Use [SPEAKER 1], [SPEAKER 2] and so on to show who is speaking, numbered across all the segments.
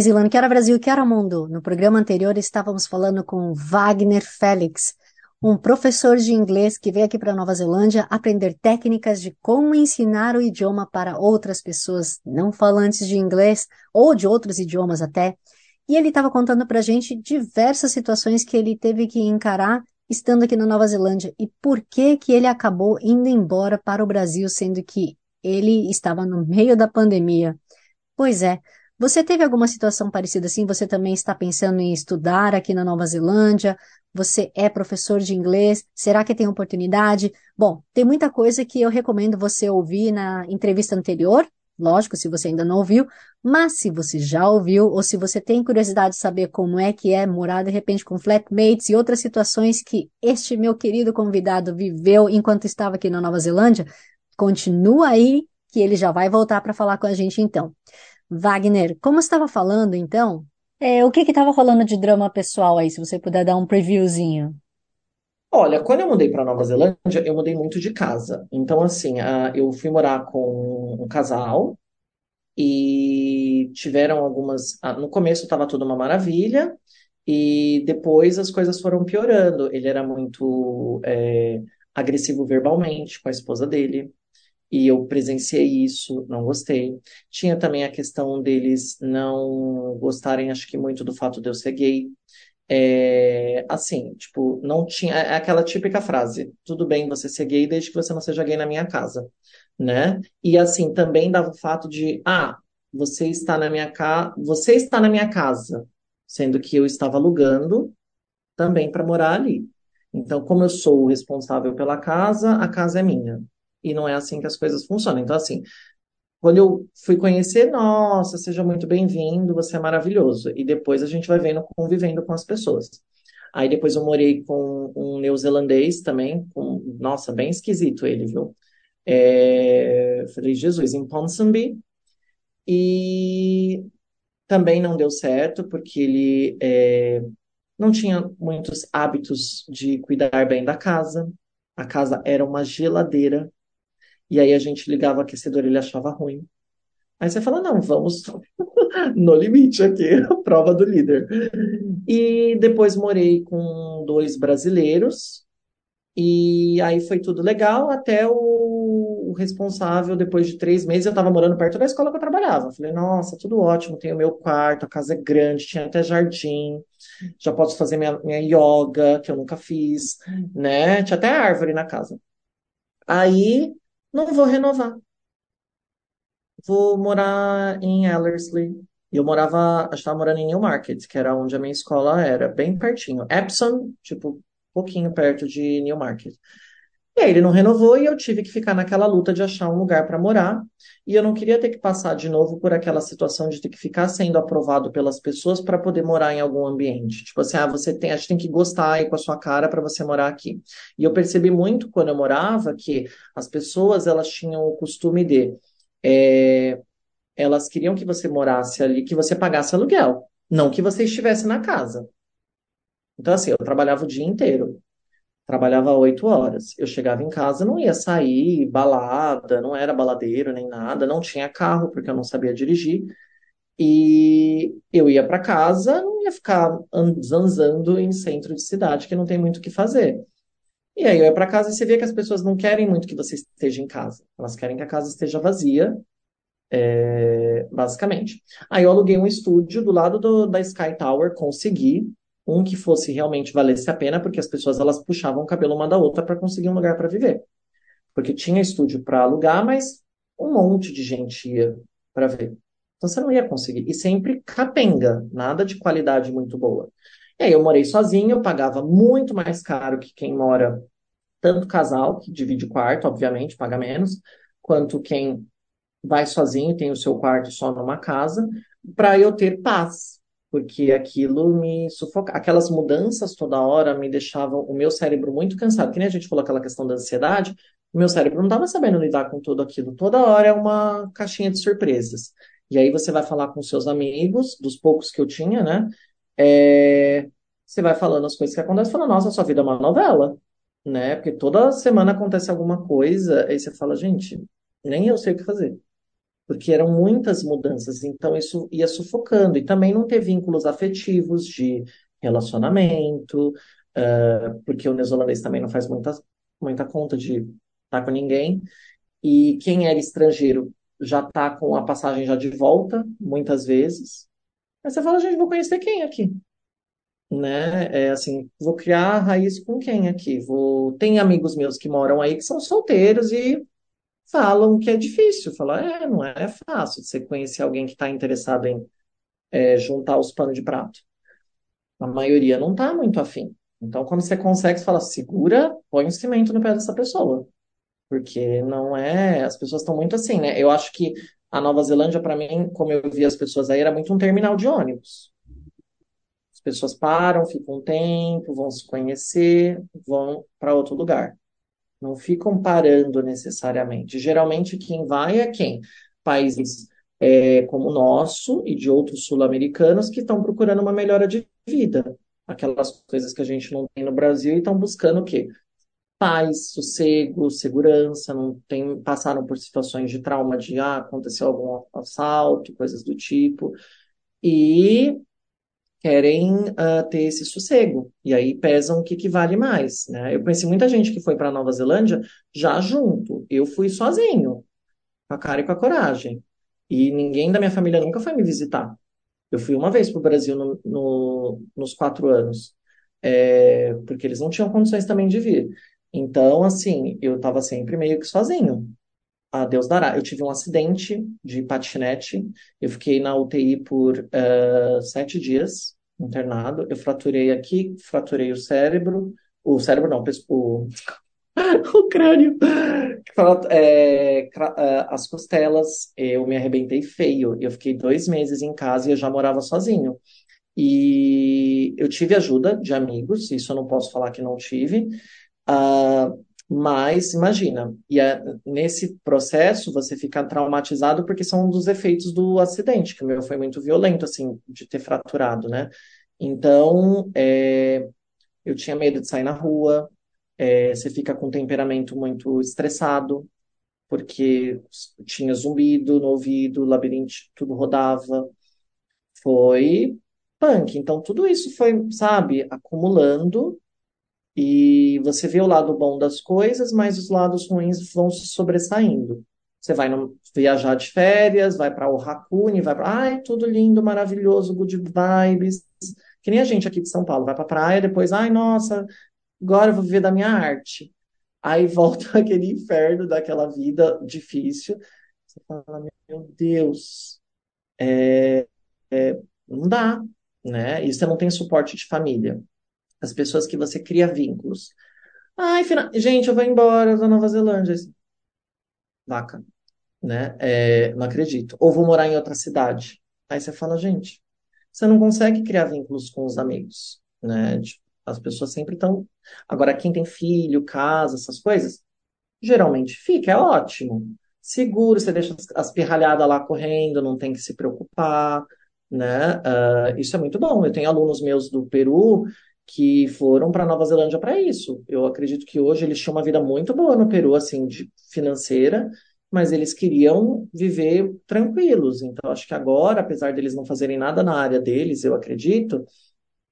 [SPEAKER 1] Zealand, que hora Brasil, hora mundo. No programa anterior estávamos falando com Wagner Félix, um professor de inglês que veio aqui para Nova Zelândia aprender técnicas de como ensinar o idioma para outras pessoas não falantes de inglês ou de outros idiomas até. E ele estava contando para a gente diversas situações que ele teve que encarar estando aqui na Nova Zelândia e por que que ele acabou indo embora para o Brasil, sendo que ele estava no meio da pandemia. Pois é, você teve alguma situação parecida assim? Você também está pensando em estudar aqui na Nova Zelândia? Você é professor de inglês? Será que tem oportunidade? Bom, tem muita coisa que eu recomendo você ouvir na entrevista anterior, Lógico, se você ainda não ouviu, mas se você já ouviu, ou se você tem curiosidade de saber como é que é morar de repente com flatmates e outras situações que este meu querido convidado viveu enquanto estava aqui na Nova Zelândia, continua aí que ele já vai voltar para falar com a gente então. Wagner, como estava falando então, é, o que estava rolando de drama pessoal aí, se você puder dar um previewzinho?
[SPEAKER 2] Olha, quando eu mudei para Nova Zelândia, eu mudei muito de casa. Então, assim, a- eu fui morar com um casal e tiveram algumas. ah, No começo estava tudo uma maravilha e depois as coisas foram piorando. Ele era muito é, agressivo verbalmente com a esposa dele e eu presenciei isso, não gostei. Tinha também a questão deles não gostarem, acho que muito do fato de eu ser gay. É, assim, tipo, não tinha. É aquela típica frase: tudo bem você ser gay desde que você não seja gay na minha casa, né? E assim, também dava o fato de: ah, você está na minha casa, você está na minha casa, sendo que eu estava alugando também para morar ali. Então, como eu sou o responsável pela casa, a casa é minha. E não é assim que as coisas funcionam. Então, assim, quando eu fui conhecer, nossa, seja muito bem-vindo, você é maravilhoso. E depois a gente vai vendo, convivendo com as pessoas. Aí depois eu morei com um neozelandês também, com, nossa, bem esquisito ele, viu? É, falei, Jesus, em Ponsonby. E também não deu certo, porque ele é, não tinha muitos hábitos de cuidar bem da casa. A casa era uma geladeira. E aí a gente ligava o aquecedor, ele achava ruim. Aí você fala, não, vamos no limite aqui, prova do líder. E depois morei com dois brasileiros, e aí foi tudo legal, até o, o responsável, depois de três meses, eu estava morando perto da escola que eu trabalhava. Falei, nossa, tudo ótimo, tenho meu quarto, a casa é grande, tinha até jardim, já posso fazer minha, minha yoga, que eu nunca fiz, né? Tinha até árvore na casa. Aí, não vou renovar. Vou morar em Ellerslie. Eu morava, estava morando em Newmarket, que era onde a minha escola era, bem pertinho. Epsom, tipo, pouquinho perto de Newmarket. E aí ele não renovou e eu tive que ficar naquela luta de achar um lugar para morar. E eu não queria ter que passar de novo por aquela situação de ter que ficar sendo aprovado pelas pessoas para poder morar em algum ambiente. Tipo assim, ah, você tem, a gente tem que gostar aí com a sua cara para você morar aqui. E eu percebi muito quando eu morava que as pessoas elas tinham o costume de é, elas queriam que você morasse ali, que você pagasse aluguel, não que você estivesse na casa. Então, assim, eu trabalhava o dia inteiro, trabalhava oito horas. Eu chegava em casa, não ia sair, balada, não era baladeiro nem nada, não tinha carro, porque eu não sabia dirigir. E eu ia para casa, não ia ficar zanzando em centro de cidade, que não tem muito o que fazer. E aí eu ia para casa e você vê que as pessoas não querem muito que você esteja em casa. Elas querem que a casa esteja vazia é, basicamente. Aí eu aluguei um estúdio do lado do, da Sky Tower, consegui um que fosse realmente valesse a pena, porque as pessoas elas puxavam o cabelo uma da outra para conseguir um lugar para viver. Porque tinha estúdio para alugar, mas um monte de gente ia para ver. Então você não ia conseguir. E sempre capenga, nada de qualidade muito boa. E aí eu morei sozinho, eu pagava muito mais caro que quem mora, tanto casal, que divide quarto, obviamente, paga menos, quanto quem vai sozinho, tem o seu quarto só numa casa, para eu ter paz. Porque aquilo me sufoca. Aquelas mudanças toda hora me deixavam o meu cérebro muito cansado. Que nem a gente falou aquela questão da ansiedade, o meu cérebro não estava sabendo lidar com tudo aquilo. Toda hora é uma caixinha de surpresas. E aí você vai falar com seus amigos, dos poucos que eu tinha, né? É, Você vai falando as coisas que acontecem, fala, nossa, sua vida é uma novela, né? Porque toda semana acontece alguma coisa, aí você fala, gente, nem eu sei o que fazer porque eram muitas mudanças, então isso ia sufocando. E também não ter vínculos afetivos de relacionamento, uh, porque o neozelandês também não faz muita, muita conta de estar com ninguém. E quem era estrangeiro já está com a passagem já de volta, muitas vezes. Aí você fala, gente, vou conhecer quem aqui? Né? É assim, vou criar raiz com quem aqui? Vou... Tem amigos meus que moram aí que são solteiros e falam que é difícil. Falam, é, não é fácil você conhecer alguém que está interessado em é, juntar os panos de prato. A maioria não está muito afim. Então, quando você consegue, você fala, segura, põe um cimento no pé dessa pessoa. Porque não é. As pessoas estão muito assim, né? Eu acho que a Nova Zelândia, para mim, como eu vi as pessoas aí, era muito um terminal de ônibus. As pessoas param, ficam um tempo, vão se conhecer, vão para outro lugar. Não ficam parando necessariamente. Geralmente quem vai é quem? Países é, como o nosso e de outros sul-americanos que estão procurando uma melhora de vida. Aquelas coisas que a gente não tem no Brasil e estão buscando o quê? Paz, sossego, segurança, não tem, passaram por situações de trauma de ah, aconteceu algum assalto, coisas do tipo. E querem uh, ter esse sossego. E aí pesam o que, que vale mais, né? Eu conheci muita gente que foi para Nova Zelândia já junto. Eu fui sozinho, com a cara e com a coragem. E ninguém da minha família nunca foi me visitar. Eu fui uma vez para o Brasil no, no, nos quatro anos, é, porque eles não tinham condições também de vir. Então, assim, eu estava sempre meio que sozinho. A Deus dará. Eu tive um acidente de patinete. Eu fiquei na UTI por uh, sete dias, internado. Eu fraturei aqui, fraturei o cérebro. O cérebro não, o, o crânio. É, as costelas. Eu me arrebentei feio. Eu fiquei dois meses em casa e eu já morava sozinho. E eu tive ajuda de amigos, isso eu não posso falar que não tive. Uh, mas imagina, e é, nesse processo você fica traumatizado porque são um dos efeitos do acidente, que o meu foi muito violento, assim, de ter fraturado, né? Então, é, eu tinha medo de sair na rua, é, você fica com um temperamento muito estressado, porque tinha zumbido no ouvido, labirinto, tudo rodava. Foi punk. Então, tudo isso foi, sabe, acumulando e você vê o lado bom das coisas, mas os lados ruins vão se sobressaindo. Você vai no, viajar de férias, vai para o Hakune, vai para. Ai, tudo lindo, maravilhoso, good vibes. Que nem a gente aqui de São Paulo, vai para a praia, depois, ai, nossa, agora eu vou viver da minha arte. Aí volta aquele inferno daquela vida difícil. Você fala, meu Deus, é, é, não dá, né? E você não tem suporte de família as pessoas que você cria vínculos. Ai, final... gente, eu vou embora da Nova Zelândia. Vaca, né? É, não acredito. Ou vou morar em outra cidade. Aí você fala, gente, você não consegue criar vínculos com os amigos, né? Tipo, as pessoas sempre estão. Agora, quem tem filho, casa, essas coisas, geralmente fica, é ótimo. Seguro, você deixa as pirralhadas lá correndo, não tem que se preocupar, né? Uh, isso é muito bom. Eu tenho alunos meus do Peru que foram para Nova Zelândia para isso. Eu acredito que hoje eles tinham uma vida muito boa no Peru, assim, de financeira, mas eles queriam viver tranquilos. Então, acho que agora, apesar deles não fazerem nada na área deles, eu acredito,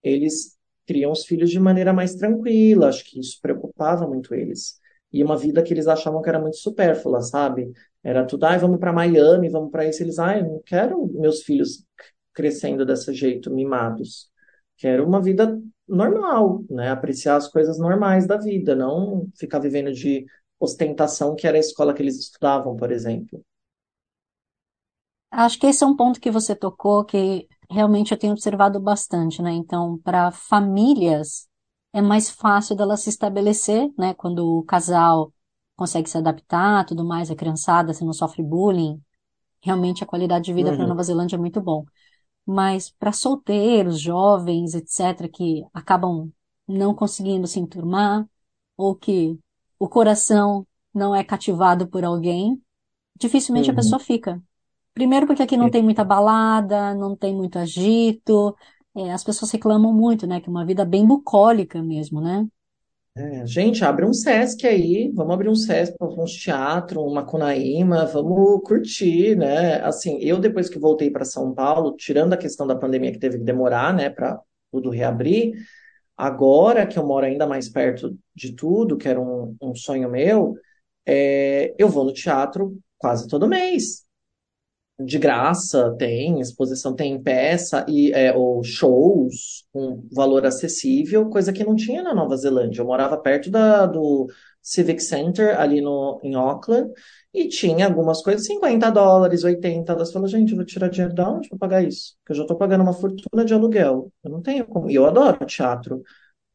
[SPEAKER 2] eles criam os filhos de maneira mais tranquila. Acho que isso preocupava muito eles. E uma vida que eles achavam que era muito supérflua, sabe? Era tudo, ai, vamos para Miami, vamos para isso. Eles, ai, não quero meus filhos crescendo desse jeito, mimados. Quero uma vida normal, né? Apreciar as coisas normais da vida, não ficar vivendo de ostentação, que era a escola que eles estudavam, por exemplo.
[SPEAKER 1] Acho que esse é um ponto que você tocou que realmente eu tenho observado bastante, né? Então, para famílias é mais fácil dela se estabelecer, né? Quando o casal consegue se adaptar, tudo mais, a criançada, você não sofre bullying, realmente a qualidade de vida uhum. para Nova Zelândia é muito bom. Mas para solteiros, jovens, etc., que acabam não conseguindo se enturmar, ou que o coração não é cativado por alguém, dificilmente a
[SPEAKER 2] Uhum.
[SPEAKER 1] pessoa fica. Primeiro porque aqui não tem muita balada, não tem muito agito, é, as pessoas reclamam muito, né? Que é uma vida bem bucólica mesmo, né?
[SPEAKER 2] É, gente, abre um Sesc aí, vamos abrir um Sesc, uns teatro, uma Macunaíma, vamos curtir, né? Assim, eu depois que voltei para São Paulo, tirando a questão da pandemia que teve que demorar, né, para tudo reabrir, agora que eu moro ainda mais perto de tudo, que era um, um sonho meu, é, eu vou no teatro quase todo mês de graça, tem exposição, tem peça e é, ou shows com valor acessível, coisa que não tinha na Nova Zelândia. Eu morava perto da, do Civic Center ali no, em Auckland e tinha algumas coisas 50 dólares, 80 dólares. Falei, gente, eu vou tirar dinheiro de onde para pagar isso? Porque eu já estou pagando uma fortuna de aluguel. Eu não tenho como. E eu adoro teatro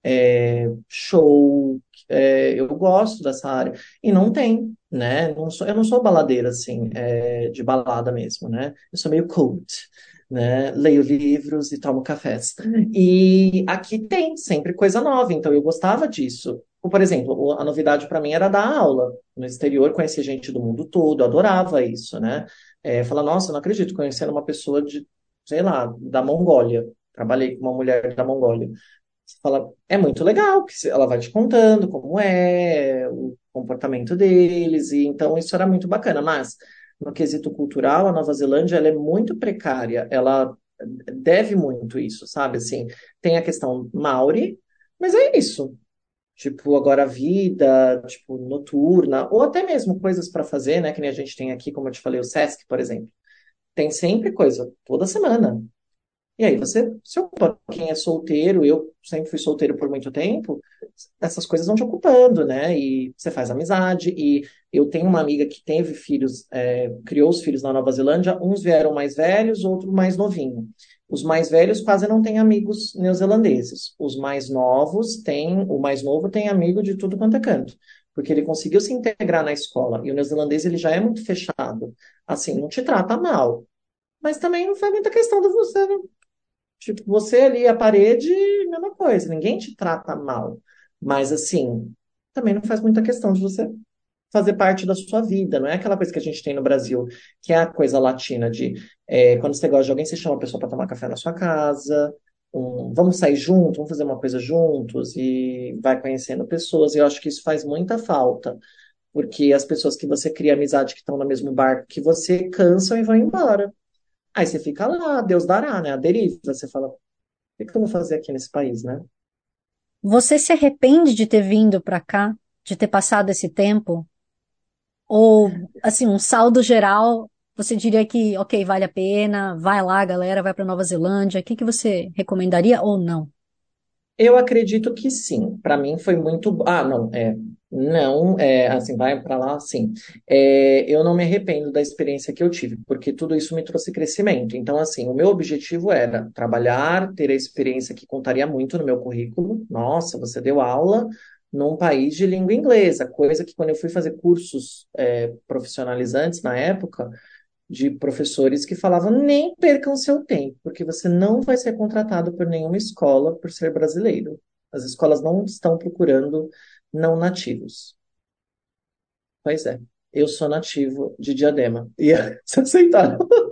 [SPEAKER 2] é, show, é, eu gosto dessa área. E não tem, né? Não sou, eu não sou baladeira, assim, é, de balada mesmo, né? Eu sou meio cult, né? Leio livros e tomo cafés. E aqui tem sempre coisa nova, então eu gostava disso. Por exemplo, a novidade para mim era dar aula. No exterior, conhecer gente do mundo todo, adorava isso, né? É, falar, nossa, não acredito, conhecendo uma pessoa de, sei lá, da Mongólia. Trabalhei com uma mulher da Mongólia. Você fala, é muito legal, que ela vai te contando como é, o comportamento deles, e então isso era muito bacana. Mas, no quesito cultural, a Nova Zelândia ela é muito precária, ela deve muito isso, sabe? Assim, tem a questão Maori, mas é isso. Tipo, agora a vida, tipo, noturna, ou até mesmo coisas para fazer, né? Que nem a gente tem aqui, como eu te falei, o Sesc, por exemplo. Tem sempre coisa, toda semana. E aí você se ocupa. Quem é solteiro, eu sempre fui solteiro por muito tempo, essas coisas vão te ocupando, né? E você faz amizade. E eu tenho uma amiga que teve filhos, é, criou os filhos na Nova Zelândia, uns vieram mais velhos, outros mais novinhos. Os mais velhos quase não têm amigos neozelandeses. Os mais novos têm, o mais novo tem amigo de tudo quanto é canto. Porque ele conseguiu se integrar na escola. E o neozelandês, ele já é muito fechado. Assim, não te trata mal. Mas também não faz muita questão de você Tipo, você ali, a parede, mesma coisa, ninguém te trata mal. Mas, assim, também não faz muita questão de você fazer parte da sua vida. Não é aquela coisa que a gente tem no Brasil, que é a coisa latina de é, quando você gosta de alguém, você chama a pessoa para tomar café na sua casa, um, vamos sair juntos, vamos fazer uma coisa juntos, e vai conhecendo pessoas. E eu acho que isso faz muita falta. Porque as pessoas que você cria amizade que estão no mesmo barco que você cansam e vão embora. Aí você fica lá, Deus dará, né? A deriva. Você fala, o que que eu vou fazer aqui nesse país, né?
[SPEAKER 1] Você se arrepende de ter vindo para cá, de ter passado esse tempo? Ou, assim, um saldo geral, você diria que, ok, vale a pena, vai lá, galera, vai para Nova Zelândia. O que que você recomendaria ou não?
[SPEAKER 2] Eu acredito que sim. Para mim foi muito. Ah, não, é. Não, é assim, vai para lá, sim. É, eu não me arrependo da experiência que eu tive, porque tudo isso me trouxe crescimento. Então, assim, o meu objetivo era trabalhar, ter a experiência que contaria muito no meu currículo. Nossa, você deu aula num país de língua inglesa, coisa que quando eu fui fazer cursos, é, profissionalizantes na época, de professores que falavam nem percam seu tempo, porque você não vai ser contratado por nenhuma escola por ser brasileiro. As escolas não estão procurando não nativos. Pois é, eu sou nativo de Diadema. E se aceitaram.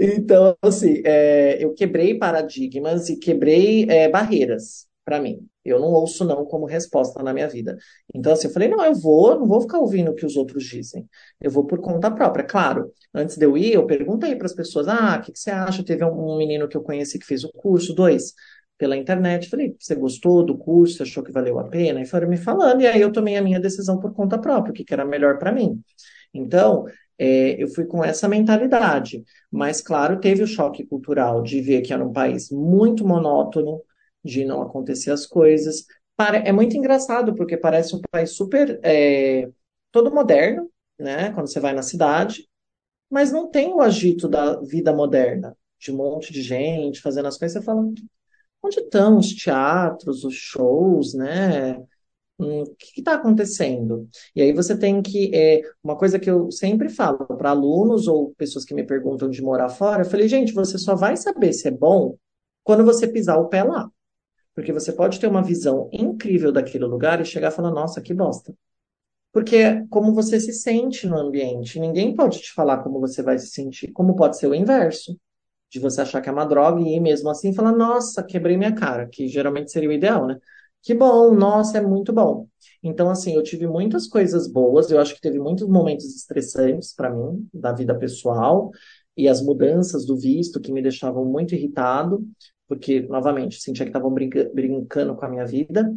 [SPEAKER 2] Então, assim, é, eu quebrei paradigmas e quebrei é, barreiras para mim. Eu não ouço não como resposta na minha vida. Então, assim, eu falei, não, eu vou, não vou ficar ouvindo o que os outros dizem. Eu vou por conta própria. Claro, antes de eu ir, eu perguntei para as pessoas, ah, o que, que você acha? Teve um menino que eu conheci que fez o curso, dois, pela internet. Falei, você gostou do curso? Achou que valeu a pena? E foram me falando, e aí eu tomei a minha decisão por conta própria, o que, que era melhor para mim. Então, é, eu fui com essa mentalidade. Mas, claro, teve o choque cultural de ver que era um país muito monótono, de não acontecer as coisas. É muito engraçado, porque parece um país super é, todo moderno, né? Quando você vai na cidade, mas não tem o agito da vida moderna, de um monte de gente fazendo as coisas. Você fala, onde estão os teatros, os shows, né? Hum, o que está acontecendo? E aí você tem que. É, uma coisa que eu sempre falo para alunos ou pessoas que me perguntam de morar fora, eu falei, gente, você só vai saber se é bom quando você pisar o pé lá. Porque você pode ter uma visão incrível daquele lugar e chegar falar, nossa, que bosta. Porque é como você se sente no ambiente. Ninguém pode te falar como você vai se sentir. Como pode ser o inverso. De você achar que é uma droga e mesmo assim falar, nossa, quebrei minha cara, que geralmente seria o ideal, né? Que bom, nossa, é muito bom. Então, assim, eu tive muitas coisas boas, eu acho que teve muitos momentos estressantes para mim, da vida pessoal, e as mudanças do visto que me deixavam muito irritado, porque, novamente, sentia que estavam brinca brincando com a minha vida.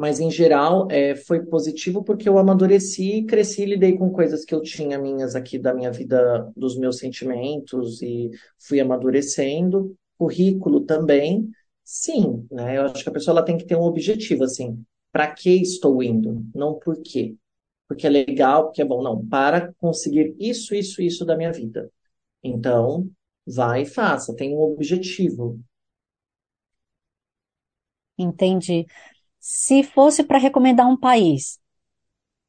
[SPEAKER 2] Mas, em geral, é, foi positivo porque eu amadureci, cresci, lidei com coisas que eu tinha minhas aqui da minha vida, dos meus sentimentos, e fui amadurecendo. Currículo também, sim, né? Eu acho que a pessoa ela tem que ter um objetivo, assim, para que estou indo, não por quê. Porque é legal, porque é bom, não, para conseguir isso, isso, isso da minha vida. Então, vai e faça, tem um objetivo.
[SPEAKER 1] Entendi. Se fosse para recomendar um país,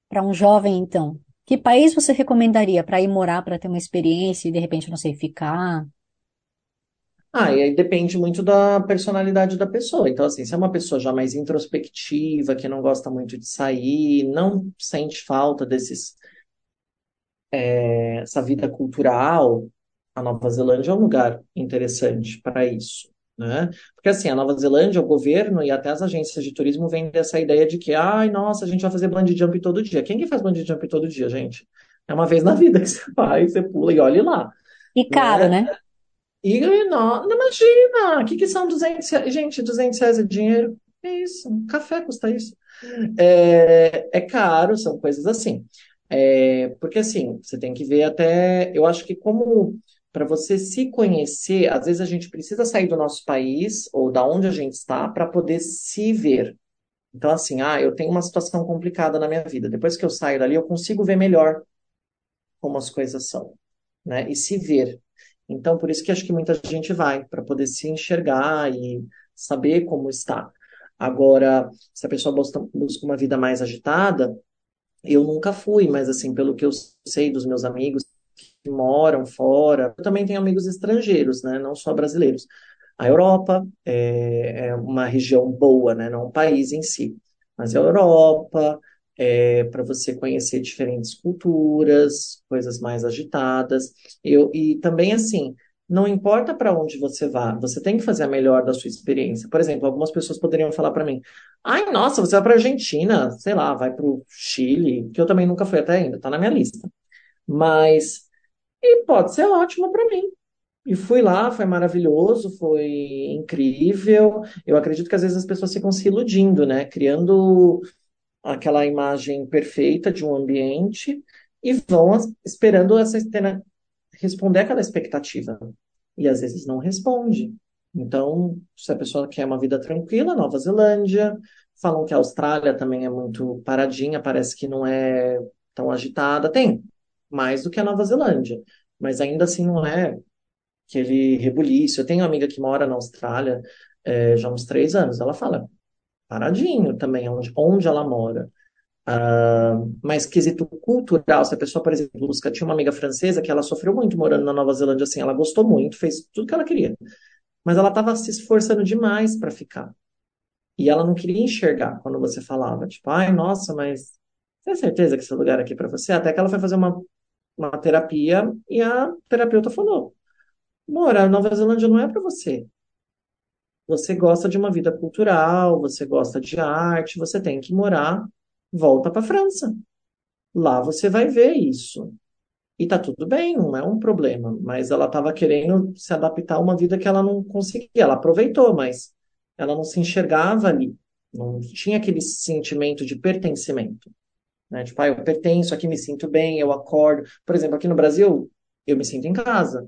[SPEAKER 1] para um jovem, então, que país você recomendaria para ir morar, para ter uma experiência e de repente, não sei, ficar?
[SPEAKER 2] Ah, e aí depende muito da personalidade da pessoa. Então, assim, se é uma pessoa já mais introspectiva, que não gosta muito de sair, não sente falta desses, é, essa vida cultural, a Nova Zelândia é um lugar interessante para isso, né? Porque assim, a Nova Zelândia, o governo e até as agências de turismo vendem essa ideia de que, ai, nossa, a gente vai fazer bungee jump todo dia. Quem que faz bungee jump todo dia, gente? É uma vez na vida que você vai, você pula e olhe lá,
[SPEAKER 1] E caro,
[SPEAKER 2] né?
[SPEAKER 1] né?
[SPEAKER 2] E não, não imagina, o que que são 200 reais? Gente, 200 reais é dinheiro? É isso, um café custa isso. É, é caro, são coisas assim. É, porque assim, você tem que ver até, eu acho que como para você se conhecer, às vezes a gente precisa sair do nosso país ou da onde a gente está para poder se ver. Então assim, ah, eu tenho uma situação complicada na minha vida. Depois que eu saio dali, eu consigo ver melhor como as coisas são, né? E se ver. Então, por isso que acho que muita gente vai, para poder se enxergar e saber como está. Agora, se a pessoa busca, uma vida mais agitada, eu nunca fui, mas assim, pelo que eu sei dos meus amigos que moram fora, eu também tenho amigos estrangeiros, né? Não só brasileiros. A Europa é, é uma região boa, né? Não um país em si, mas a Europa é para você conhecer diferentes culturas, coisas mais agitadas. Eu, e também assim, não importa para onde você vá, você tem que fazer a melhor da sua experiência. Por exemplo, algumas pessoas poderiam falar para mim: "Ai, nossa, você vai para Argentina, sei lá, vai para o Chile", que eu também nunca fui até ainda, tá na minha lista. Mas e pode ser ótimo para mim. E fui lá, foi maravilhoso, foi incrível. Eu acredito que às vezes as pessoas ficam se iludindo, né? Criando aquela imagem perfeita de um ambiente e vão esperando essa responder aquela expectativa. E às vezes não responde. Então, se a pessoa quer uma vida tranquila, Nova Zelândia. Falam que a Austrália também é muito paradinha, parece que não é tão agitada. Tem mais do que a Nova Zelândia, mas ainda assim não é aquele rebuliço. Eu tenho uma amiga que mora na Austrália, é, já há uns três anos. Ela fala, paradinho também, onde, onde ela mora. Ah, mas quesito cultural, se a pessoa, por exemplo, busca, tinha uma amiga francesa que ela sofreu muito morando na Nova Zelândia, assim, ela gostou muito, fez tudo que ela queria, mas ela estava se esforçando demais para ficar. E ela não queria enxergar quando você falava, tipo, ai, nossa, mas tem certeza que esse lugar aqui é para você? Até que ela foi fazer uma, uma terapia e a terapeuta falou: Morar na Nova Zelândia não é para você. Você gosta de uma vida cultural, você gosta de arte, você tem que morar, volta para França. Lá você vai ver isso. E tá tudo bem, não é um problema. Mas ela estava querendo se adaptar a uma vida que ela não conseguia. Ela aproveitou, mas ela não se enxergava ali. Não tinha aquele sentimento de pertencimento. Né? Tipo, ah, eu pertenço, aqui me sinto bem, eu acordo. Por exemplo, aqui no Brasil, eu me sinto em casa.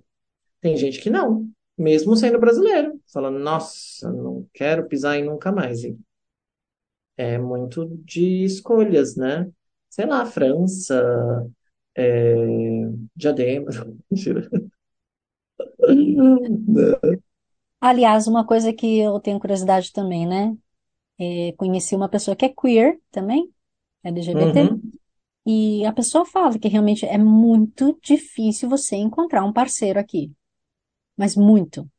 [SPEAKER 2] Tem gente que não, mesmo sendo brasileiro. Fala, nossa, não quero pisar em nunca mais. E é muito de escolhas, né? Sei lá, França, é, Diadema. Mentira.
[SPEAKER 1] Aliás, uma coisa que eu tenho curiosidade também, né? é, conheci uma pessoa que é queer também, LGBT,
[SPEAKER 2] Uhum.
[SPEAKER 1] e a pessoa fala que realmente é muito difícil você encontrar um parceiro aqui, mas muito.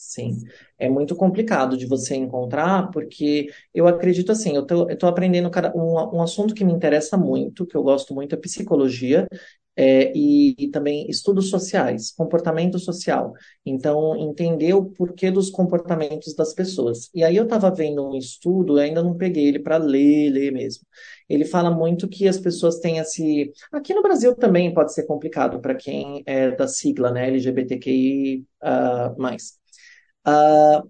[SPEAKER 2] Sim, é muito complicado de você encontrar, porque eu acredito assim, eu tô aprendendo cada, um, um assunto que me interessa muito, que eu gosto muito, é psicologia, é, e, e também estudos sociais, comportamento social. Então, entender o porquê dos comportamentos das pessoas. E aí eu estava vendo um estudo, ainda não peguei ele para ler, ler mesmo. Ele fala muito que as pessoas têm esse. Aqui no Brasil também pode ser complicado para quem é da sigla, né, LGBTQI, ah, mais ah,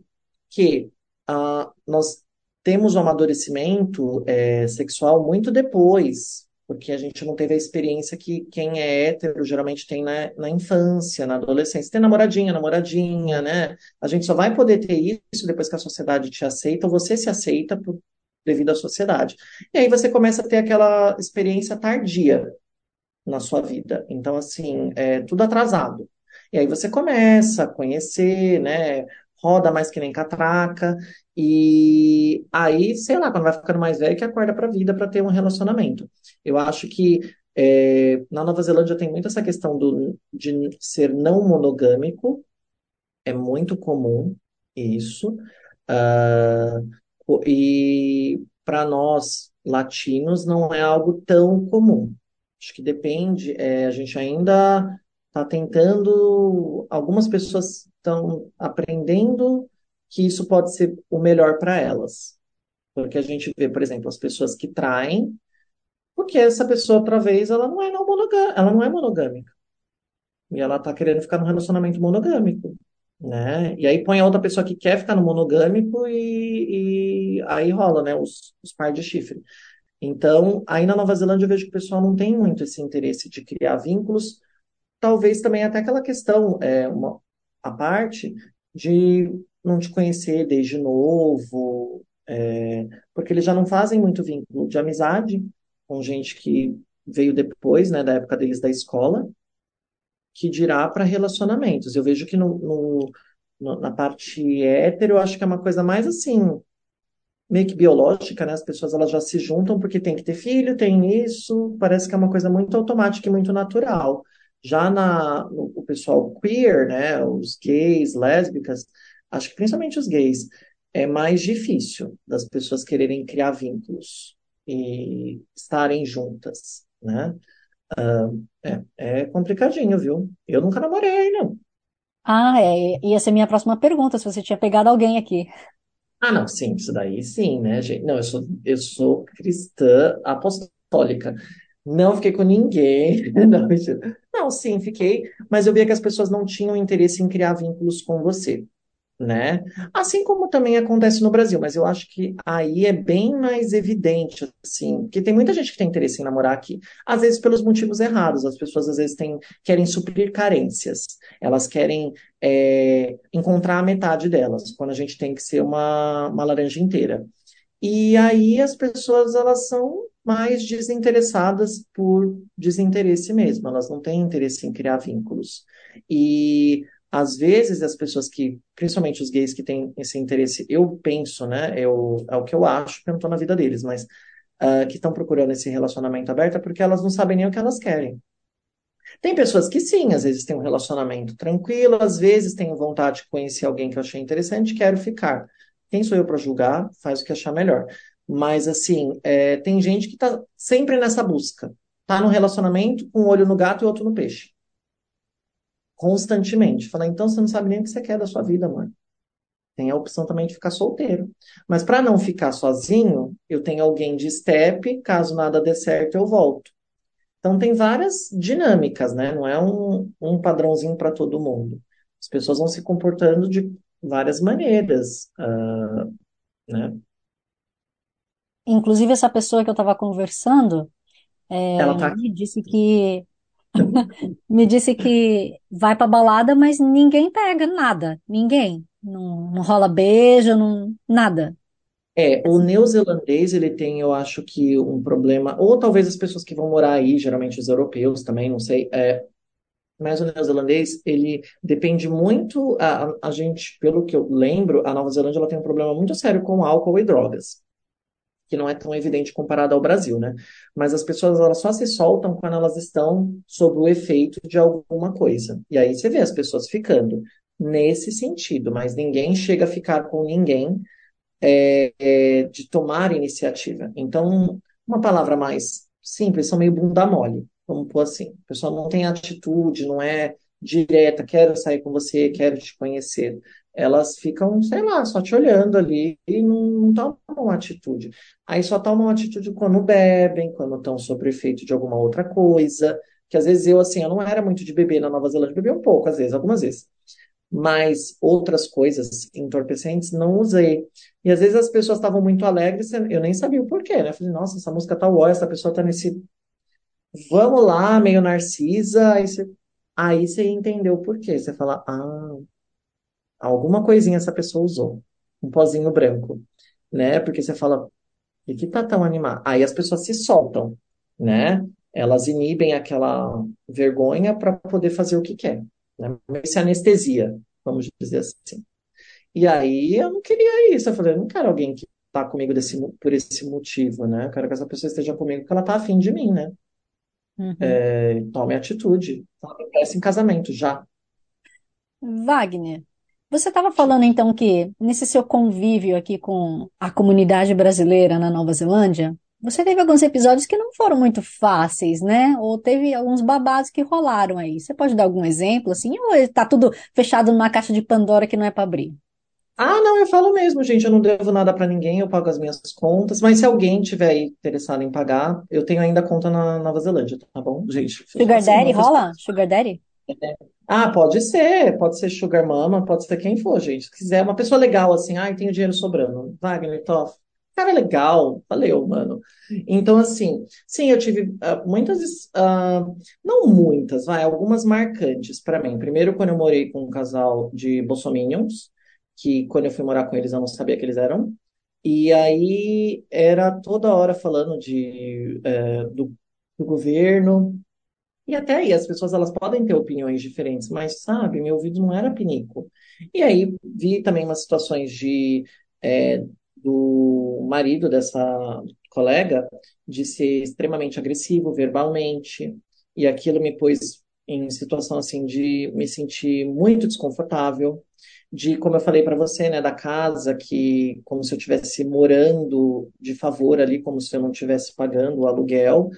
[SPEAKER 2] que ah, nós temos o amadurecimento eh, sexual muito depois, porque a gente não teve a experiência que quem é hétero geralmente tem na, na infância, na adolescência. Tem namoradinha, namoradinha, né? A gente só vai poder ter isso depois que a sociedade te aceita, ou você se aceita por, devido à sociedade. E aí você começa a ter aquela experiência tardia na sua vida. Então, assim, é tudo atrasado. E aí você começa a conhecer, né? Roda mais que nem catraca. E aí, sei lá, quando vai ficando mais velho, que acorda pra vida para ter um relacionamento. Eu acho que é, na Nova Zelândia tem muito essa questão do, de ser não monogâmico. É muito comum isso. O- e para nós, latinos, não é algo tão comum. Acho que depende, é, a gente ainda está tentando, algumas pessoas estão aprendendo que isso pode ser o melhor para elas. Porque a gente vê, por exemplo, as pessoas que traem, porque essa pessoa, outra vez, ela não é não monogâmica, ela não é monogâmica. E ela tá querendo ficar num relacionamento monogâmico, né? E aí põe a outra pessoa que quer ficar no monogâmico e, e aí rola, né? Os, os par de chifre. Então, aí na Nova Zelândia eu vejo que o pessoal não tem muito esse interesse de criar vínculos, talvez também até aquela questão, é, uma, a parte de não te conhecer desde novo, é, porque eles já não fazem muito vínculo de amizade com gente que veio depois, né, da época deles da escola, que dirá para relacionamentos. Eu vejo que no, no- no- na parte hétero, eu acho que é uma coisa mais assim meio que biológica, né? As pessoas elas já se juntam porque tem que ter filho, tem isso, parece que é uma coisa muito automática e muito natural. Já na, no, o pessoal queer, né? Os gays, lésbicas, acho que principalmente os gays, é mais difícil das pessoas quererem criar vínculos e estarem juntas, né? É, é complicadinho, viu? Eu nunca namorei, não.
[SPEAKER 1] Ah, é, ia ser minha próxima pergunta, se você tinha pegado alguém aqui.
[SPEAKER 2] Ah, não, sim, isso daí sim, né, gente? Não, eu sou, eu sou cristã apostólica. Não fiquei com ninguém. Não. Não, sim, fiquei, mas eu via que as pessoas não tinham interesse em criar vínculos com você, né? Assim como também acontece no Brasil, mas eu acho que aí é bem mais evidente, assim, porque tem muita gente que tem interesse em namorar aqui, às vezes pelos motivos errados. As pessoas às vezes têm, querem suprir carências, elas querem é, encontrar a metade delas, quando a gente tem que ser uma, uma laranja inteira. E aí as pessoas elas são mais desinteressadas por desinteresse mesmo, elas não têm interesse em criar vínculos. E às vezes as pessoas que, principalmente os gays que têm esse interesse, eu penso, né? Eu, é o que eu acho, porque eu não estou na vida deles, mas ah, que estão procurando esse relacionamento aberto é porque elas não sabem nem o que elas querem. Tem pessoas que sim, às vezes têm um relacionamento tranquilo, às vezes tenho vontade de conhecer alguém que eu achei interessante, quero ficar. Quem sou eu para julgar? Faz o que achar melhor. Mas assim, é, tem gente que tá sempre nessa busca. Tá no relacionamento com um olho no gato e outro no peixe. Constantemente. Fala, então você não sabe nem o que você quer da sua vida, mano. Tem a opção também de ficar solteiro. Mas para não ficar sozinho, eu tenho alguém de step, caso nada dê certo, eu volto. Então, tem várias dinâmicas, né? Não é um, um padrãozinho para todo mundo. As pessoas vão se comportando de várias maneiras, ah, né?
[SPEAKER 1] Inclusive, essa pessoa que eu estava conversando,
[SPEAKER 2] Ela
[SPEAKER 1] é,
[SPEAKER 2] tá
[SPEAKER 1] me disse que me disse que vai pra balada, mas ninguém pega nada, ninguém. Não, não rola beijo, não, nada.
[SPEAKER 2] É, o neozelandês, ele tem, eu acho que um problema, ou talvez as pessoas que vão morar aí, geralmente os europeus também, não sei, é, Mas o neozelandês, ele depende muito, a, a gente, pelo que eu lembro, a Nova Zelândia ela tem um problema muito sério com álcool e drogas, que não é tão evidente comparado ao Brasil, né? Mas as pessoas elas só se soltam quando elas estão sob o efeito de alguma coisa. E aí você vê as pessoas ficando nesse sentido, mas ninguém chega a ficar com ninguém é, é, de tomar iniciativa. Então, uma palavra mais simples, são meio bunda mole, vamos pôr assim. A pessoa não tem atitude, não é direta, quero sair com você, quero te conhecer. Elas ficam, sei lá, só te olhando ali e não, não tomam atitude. Aí só tomam atitude quando bebem, quando estão sob efeito de alguma outra coisa. Que às vezes eu, assim, eu não era muito de beber na Nova Zelândia, bebi um pouco, às vezes, algumas vezes mas outras coisas entorpecentes não usei. E às vezes as pessoas estavam muito alegres, eu nem sabia o porquê, né? Eu falei, nossa, essa música tá uó, essa pessoa tá nesse. Vamos lá, meio narcisa. Aí você, aí você entendeu o porquê. Você fala, ah, alguma coisinha essa pessoa usou. Um pozinho branco, né? Porque você fala, e que tá tão animado? Aí as pessoas se soltam, né? Elas inibem aquela vergonha para poder fazer o que quer né? se anestesia, vamos dizer assim. E aí eu não queria isso, eu falei, eu não quero alguém que tá comigo desse, por esse motivo, né? Eu quero que essa pessoa esteja comigo porque ela tá afim de mim, né? Uhum. É, tome atitude, peça em casamento, já.
[SPEAKER 1] Wagner, você estava falando então que nesse seu convívio aqui com a comunidade brasileira na Nova Zelândia, você teve alguns episódios que não foram muito fáceis, né? Ou teve alguns babados que rolaram aí. Você pode dar algum exemplo, assim? Ou está tudo fechado numa caixa de Pandora que não é para abrir?
[SPEAKER 2] Ah, não, eu falo mesmo, gente. Eu não devo nada para ninguém, eu pago as minhas contas. Mas se alguém tiver aí interessado em pagar, eu tenho ainda conta na Nova Zelândia, tá bom, gente?
[SPEAKER 1] Sugar assim, Daddy rola? Sugar Daddy?
[SPEAKER 2] Ah, pode ser, pode ser Sugar Mama, pode ser quem for, gente. Se quiser, uma pessoa legal assim, ai, tenho dinheiro sobrando. Wagner, Toff, cara legal, valeu, mano. Então, assim, sim, eu tive uh, muitas, uh, não muitas, vai, algumas marcantes para mim. Primeiro, quando eu morei com um casal de bolsominions, que quando eu fui morar com eles eu não sabia que eles eram. E aí era toda hora falando de, uh, do, do governo, e até aí, as pessoas elas podem ter opiniões diferentes, mas sabe, meu ouvido não era pinico. E aí vi também umas situações de é, do marido dessa colega de ser extremamente agressivo verbalmente, e aquilo me pôs em situação assim de me sentir muito desconfortável, de como eu falei para você, né, da casa que como se eu estivesse morando de favor ali, como se eu não estivesse pagando o aluguel.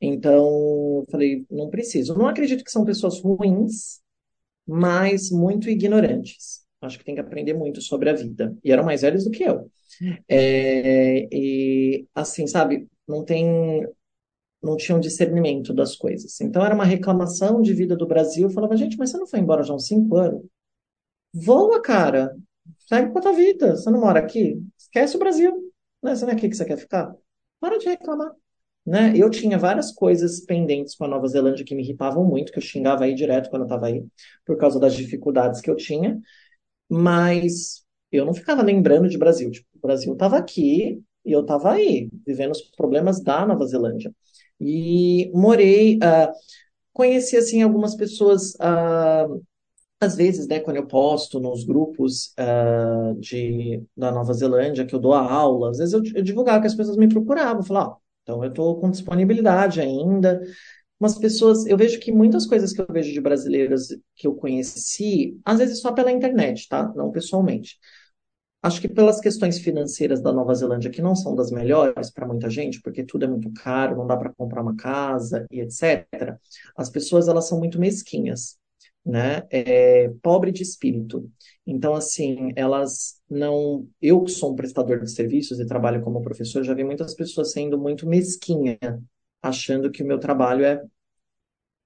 [SPEAKER 2] Então, eu falei, não preciso. Não acredito que são pessoas ruins, mas muito ignorantes. Acho que tem que aprender muito sobre a vida. E eram mais velhos do que eu. É, e assim, sabe, não tem, não tinha um discernimento das coisas. Então era uma reclamação de vida do Brasil. Eu falava, gente, mas você não foi embora já há uns cinco anos? Voa, cara. Segue com a tua vida. Você não mora aqui? Esquece o Brasil. Né? Você não é aqui que você quer ficar? Para de reclamar. Né? Eu tinha várias coisas pendentes com a Nova Zelândia que me irritavam muito, que eu xingava aí direto quando eu estava aí, por causa das dificuldades que eu tinha. Mas eu não ficava lembrando de Brasil. Tipo, o Brasil estava aqui e eu estava aí, vivendo os problemas da Nova Zelândia. E morei, uh, conheci assim algumas pessoas, uh, às vezes, né, quando eu posto nos grupos uh, de, da Nova Zelândia, que eu dou a aula, às vezes eu, eu divulgava que as pessoas me procuravam, falavam, então eu estou com disponibilidade ainda. Umas pessoas, eu vejo que muitas coisas que eu vejo de brasileiras que eu conheci, às vezes só pela internet, tá? Não pessoalmente. Acho que pelas questões financeiras da Nova Zelândia, que não são das melhores para muita gente, porque tudo é muito caro, não dá para comprar uma casa e etc. As pessoas elas são muito mesquinhas, né? É, pobre de espírito. Então, assim, elas não. Eu que sou um prestador de serviços e trabalho como professor, já vi muitas pessoas sendo muito mesquinha, achando que o meu trabalho é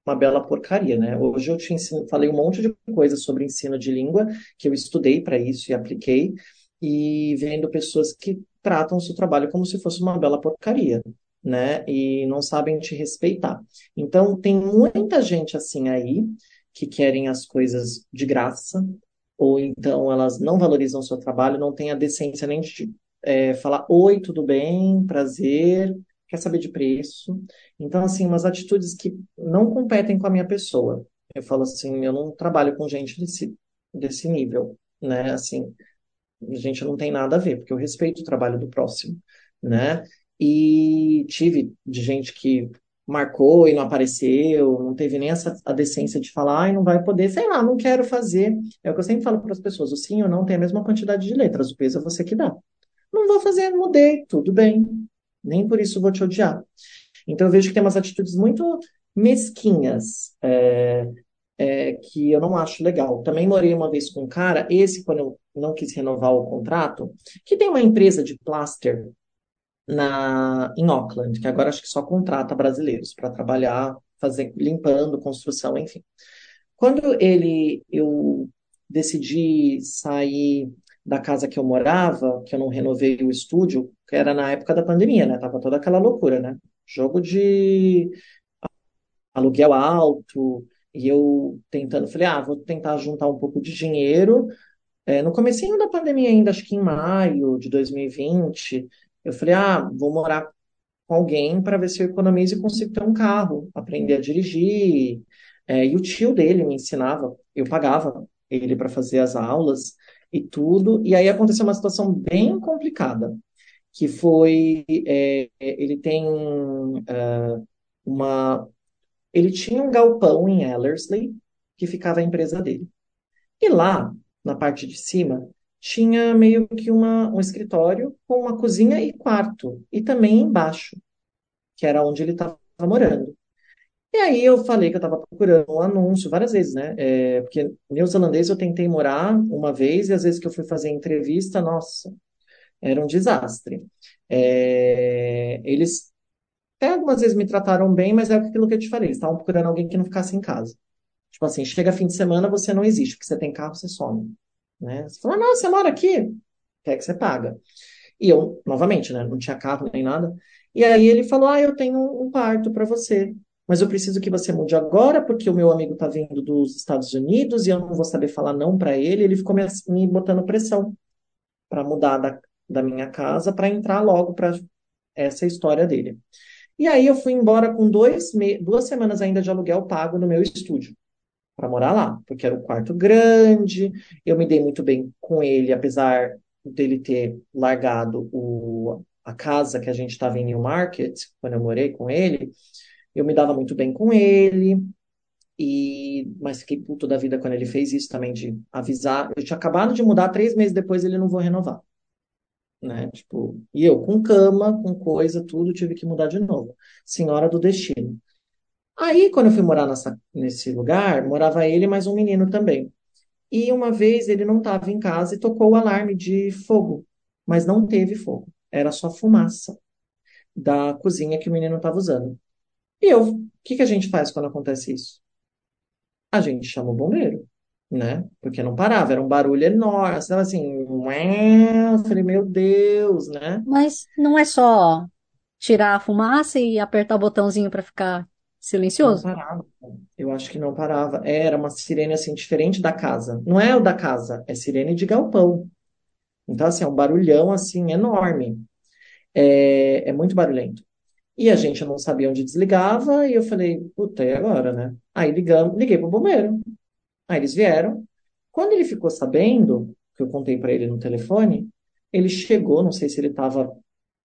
[SPEAKER 2] uma bela porcaria, né? Hoje eu te ensino, falei um monte de coisas sobre ensino de língua que eu estudei para isso e apliquei e vendo pessoas que tratam o seu trabalho como se fosse uma bela porcaria, né? E não sabem te respeitar. Então, tem muita gente assim aí que querem as coisas de graça, ou então elas não valorizam o seu trabalho, não têm a decência nem de é, falar: Oi, tudo bem, prazer, quer saber de preço. Então, assim, umas atitudes que não competem com a minha pessoa. Eu falo assim, eu não trabalho com gente desse, desse nível, né? Assim, a gente não tem nada a ver, porque eu respeito o trabalho do próximo, né? E tive de gente que marcou e não apareceu, não teve nem essa a decência de falar, ai, não vai poder, sei lá, não quero fazer. É o que eu sempre falo para as pessoas, o sim ou não tem a mesma quantidade de letras, o peso é você que dá. Não vou fazer, mudei, tudo bem. Nem por isso vou te odiar. Então eu vejo que tem umas atitudes muito mesquinhas, é, é, que eu não acho legal. Também morei uma vez com um cara, esse, quando eu não quis renovar o contrato, que tem uma empresa de plaster na, em Auckland, que agora acho que só contrata brasileiros para trabalhar, fazer, limpando, construção, enfim. Quando ele, eu decidi sair da casa que eu morava, que eu não renovei o estúdio, que era na época da pandemia, né? Tava toda aquela loucura, né? Jogo de aluguel alto, e eu tentando, falei, ah, vou tentar juntar um pouco de dinheiro. É, no comecinho da pandemia ainda, acho que em maio de 2020, eu falei, ah, vou morar com alguém para ver se eu economizo e consigo ter um carro, aprender a dirigir. É, e o tio dele me ensinava, eu pagava ele para fazer as aulas e tudo. E aí aconteceu uma situação bem complicada, que foi, é, ele tem uh, uma, ele tinha um galpão em Ellerslie, que ficava a empresa dele. E lá, na parte de cima, tinha meio que uma, um escritório com uma cozinha e quarto, e também embaixo, que era onde ele estava morando. E aí eu falei que eu estava procurando um anúncio várias vezes, né? É, porque neozelandês eu tentei morar uma vez, e às vezes que eu fui fazer entrevista, nossa, era um desastre. É, eles até algumas vezes me trataram bem, mas é aquilo que eu te falei, eles estavam procurando alguém que não ficasse em casa. Tipo assim, chega fim de semana, você não existe, porque você tem carro, você some. Né? Você fala, você mora aqui, quer que você paga. E eu, novamente, né, não tinha carro nem nada. E aí ele falou, ah, eu tenho um quarto para você, mas eu preciso que você mude agora, porque o meu amigo tá vindo dos Estados Unidos e eu não vou saber falar não para ele. Ele ficou me, me botando pressão para mudar da, da minha casa para entrar logo para essa história dele. E aí eu fui embora com dois duas semanas ainda de aluguel pago no meu estúdio para morar lá, porque era um quarto grande, eu me dei muito bem com ele, apesar dele ter largado o, a casa que a gente estava em Newmarket, quando eu morei com ele, eu me dava muito bem com ele, e mas fiquei puto da vida quando ele fez isso também, de avisar. Eu tinha acabado de mudar, três meses depois ele não vou renovar né? Tipo, e eu com cama, com coisa, tudo, tive que mudar de novo. Senhora do destino. Aí, quando eu fui morar nessa, nesse lugar, morava ele mais um menino também. E uma vez ele não estava em casa e tocou o alarme de fogo, mas não teve fogo. Era só fumaça da cozinha que o menino estava usando. E eu, o que que a gente faz quando acontece isso? A gente chama o bombeiro né? Porque não parava, era um barulho enorme, estava assim, eu falei, meu Deus, né?
[SPEAKER 1] Mas não é só tirar a fumaça e apertar o botãozinho para ficar
[SPEAKER 2] Não
[SPEAKER 1] silencioso?
[SPEAKER 2] parava. Eu acho que não parava. Era uma sirene assim diferente da casa. Não é o da casa, é sirene de galpão. Então assim, é um barulhão assim enorme. É, é muito barulhento. E a gente não sabia onde desligava e eu falei, puta, e agora, né? Aí ligamos, liguei pro bombeiro. Aí eles vieram. Quando ele ficou sabendo, que eu contei para ele no telefone, ele chegou, não sei se ele estava,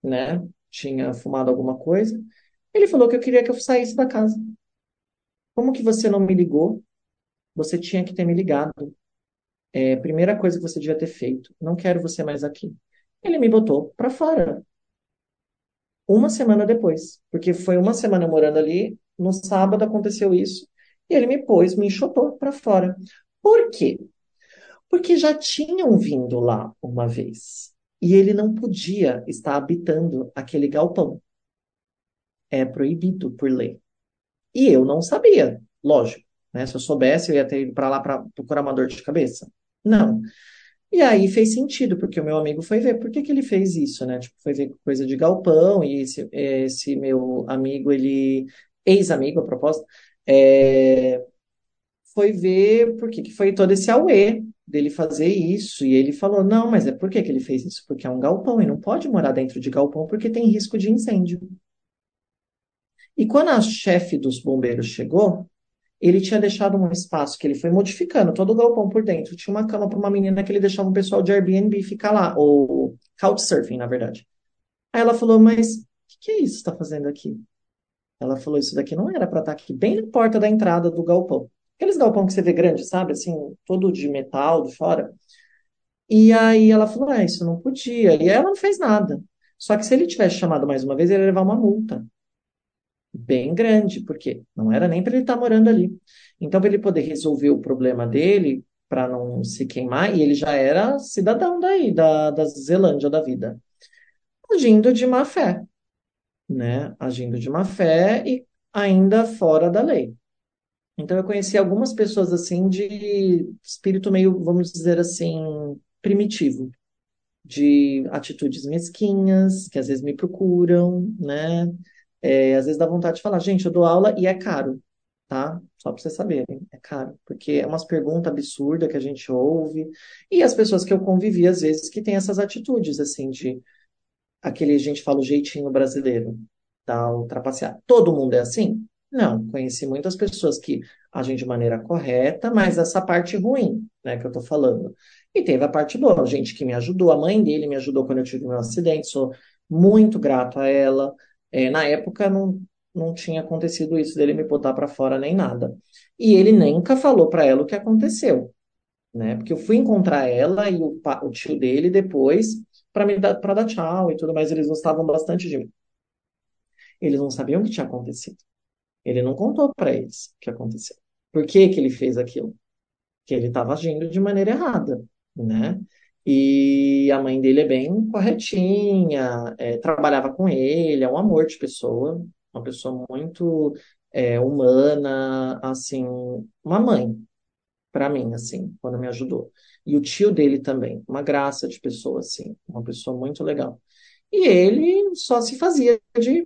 [SPEAKER 2] né, tinha fumado alguma coisa. Ele falou que eu queria que eu saísse da casa. Como que você não me ligou? Você tinha que ter me ligado. É, primeira coisa que você devia ter feito. Não quero você mais aqui. Ele me botou para fora. Uma semana depois. Porque foi uma semana morando ali. No sábado aconteceu isso. E ele me pôs, me enxotou para fora. Por quê? Porque já tinham vindo lá uma vez. E ele não podia estar habitando aquele galpão. É proibido por lei. E eu não sabia, lógico. Né? Se eu soubesse, eu ia ter ido para lá para procurar uma dor de cabeça. Não. E aí fez sentido, porque o meu amigo foi ver por que que ele fez isso, né? Tipo, foi ver coisa de galpão, e esse, esse meu amigo, ele, ex-amigo, a propósito, é, foi ver por que que foi todo esse auê dele fazer isso. E ele falou: não, mas é por que que ele fez isso? Porque é um galpão e não pode morar dentro de galpão porque tem risco de incêndio. E quando a chefe dos bombeiros chegou, ele tinha deixado um espaço que ele foi modificando todo o galpão por dentro. Tinha uma cama para uma menina que ele deixava o pessoal de Airbnb ficar lá, ou Couchsurfing, na verdade. Aí ela falou, mas o que, que é isso que está fazendo aqui? Ela falou, isso daqui não era para estar tá aqui, bem na porta da entrada do galpão. Aqueles galpão que você vê grande, sabe? Assim, todo de metal, de fora. E aí ela falou, ah, isso não podia. E ela não fez nada. Só que se ele tivesse chamado mais uma vez, ele ia levar uma multa bem grande, porque não era nem para ele estar tá morando ali. Então, para ele poder resolver o problema dele, para não se queimar, e ele já era cidadão daí, da, da Zelândia da vida, agindo de má fé, né? Agindo de má fé e ainda fora da lei. Então, eu conheci algumas pessoas assim de espírito meio, vamos dizer assim, primitivo, de atitudes mesquinhas, que às vezes me procuram, né? É, às vezes dá vontade de falar, gente, eu dou aula e é caro, tá? Só para vocês saberem, é caro, porque é umas perguntas absurdas que a gente ouve, e as pessoas que eu convivi, às vezes, que têm essas atitudes, assim, de aquele, a gente fala, o jeitinho brasileiro, tá? O trapacear. Todo mundo é assim? Não, conheci muitas pessoas que agem de maneira correta, mas essa parte ruim, né, que eu tô falando. E teve a parte boa, gente que me ajudou, a mãe dele me ajudou quando eu tive meu acidente, sou muito grato a ela. É, na época não, não tinha acontecido isso dele me botar para fora nem nada. E ele nunca falou para ela o que aconteceu, né? Porque eu fui encontrar ela e o, o tio dele depois para me dar para dar tchau e tudo mais. Eles gostavam bastante de mim. Eles não sabiam o que tinha acontecido. Ele não contou para eles o que aconteceu. Por que que ele fez aquilo? Que ele estava agindo de maneira errada, né? E a mãe dele é bem corretinha, é, trabalhava com ele, é um amor de pessoa, uma pessoa muito é, humana, assim, uma mãe para mim, assim, quando me ajudou. E o tio dele também, uma graça de pessoa, assim, uma pessoa muito legal. E ele só se fazia de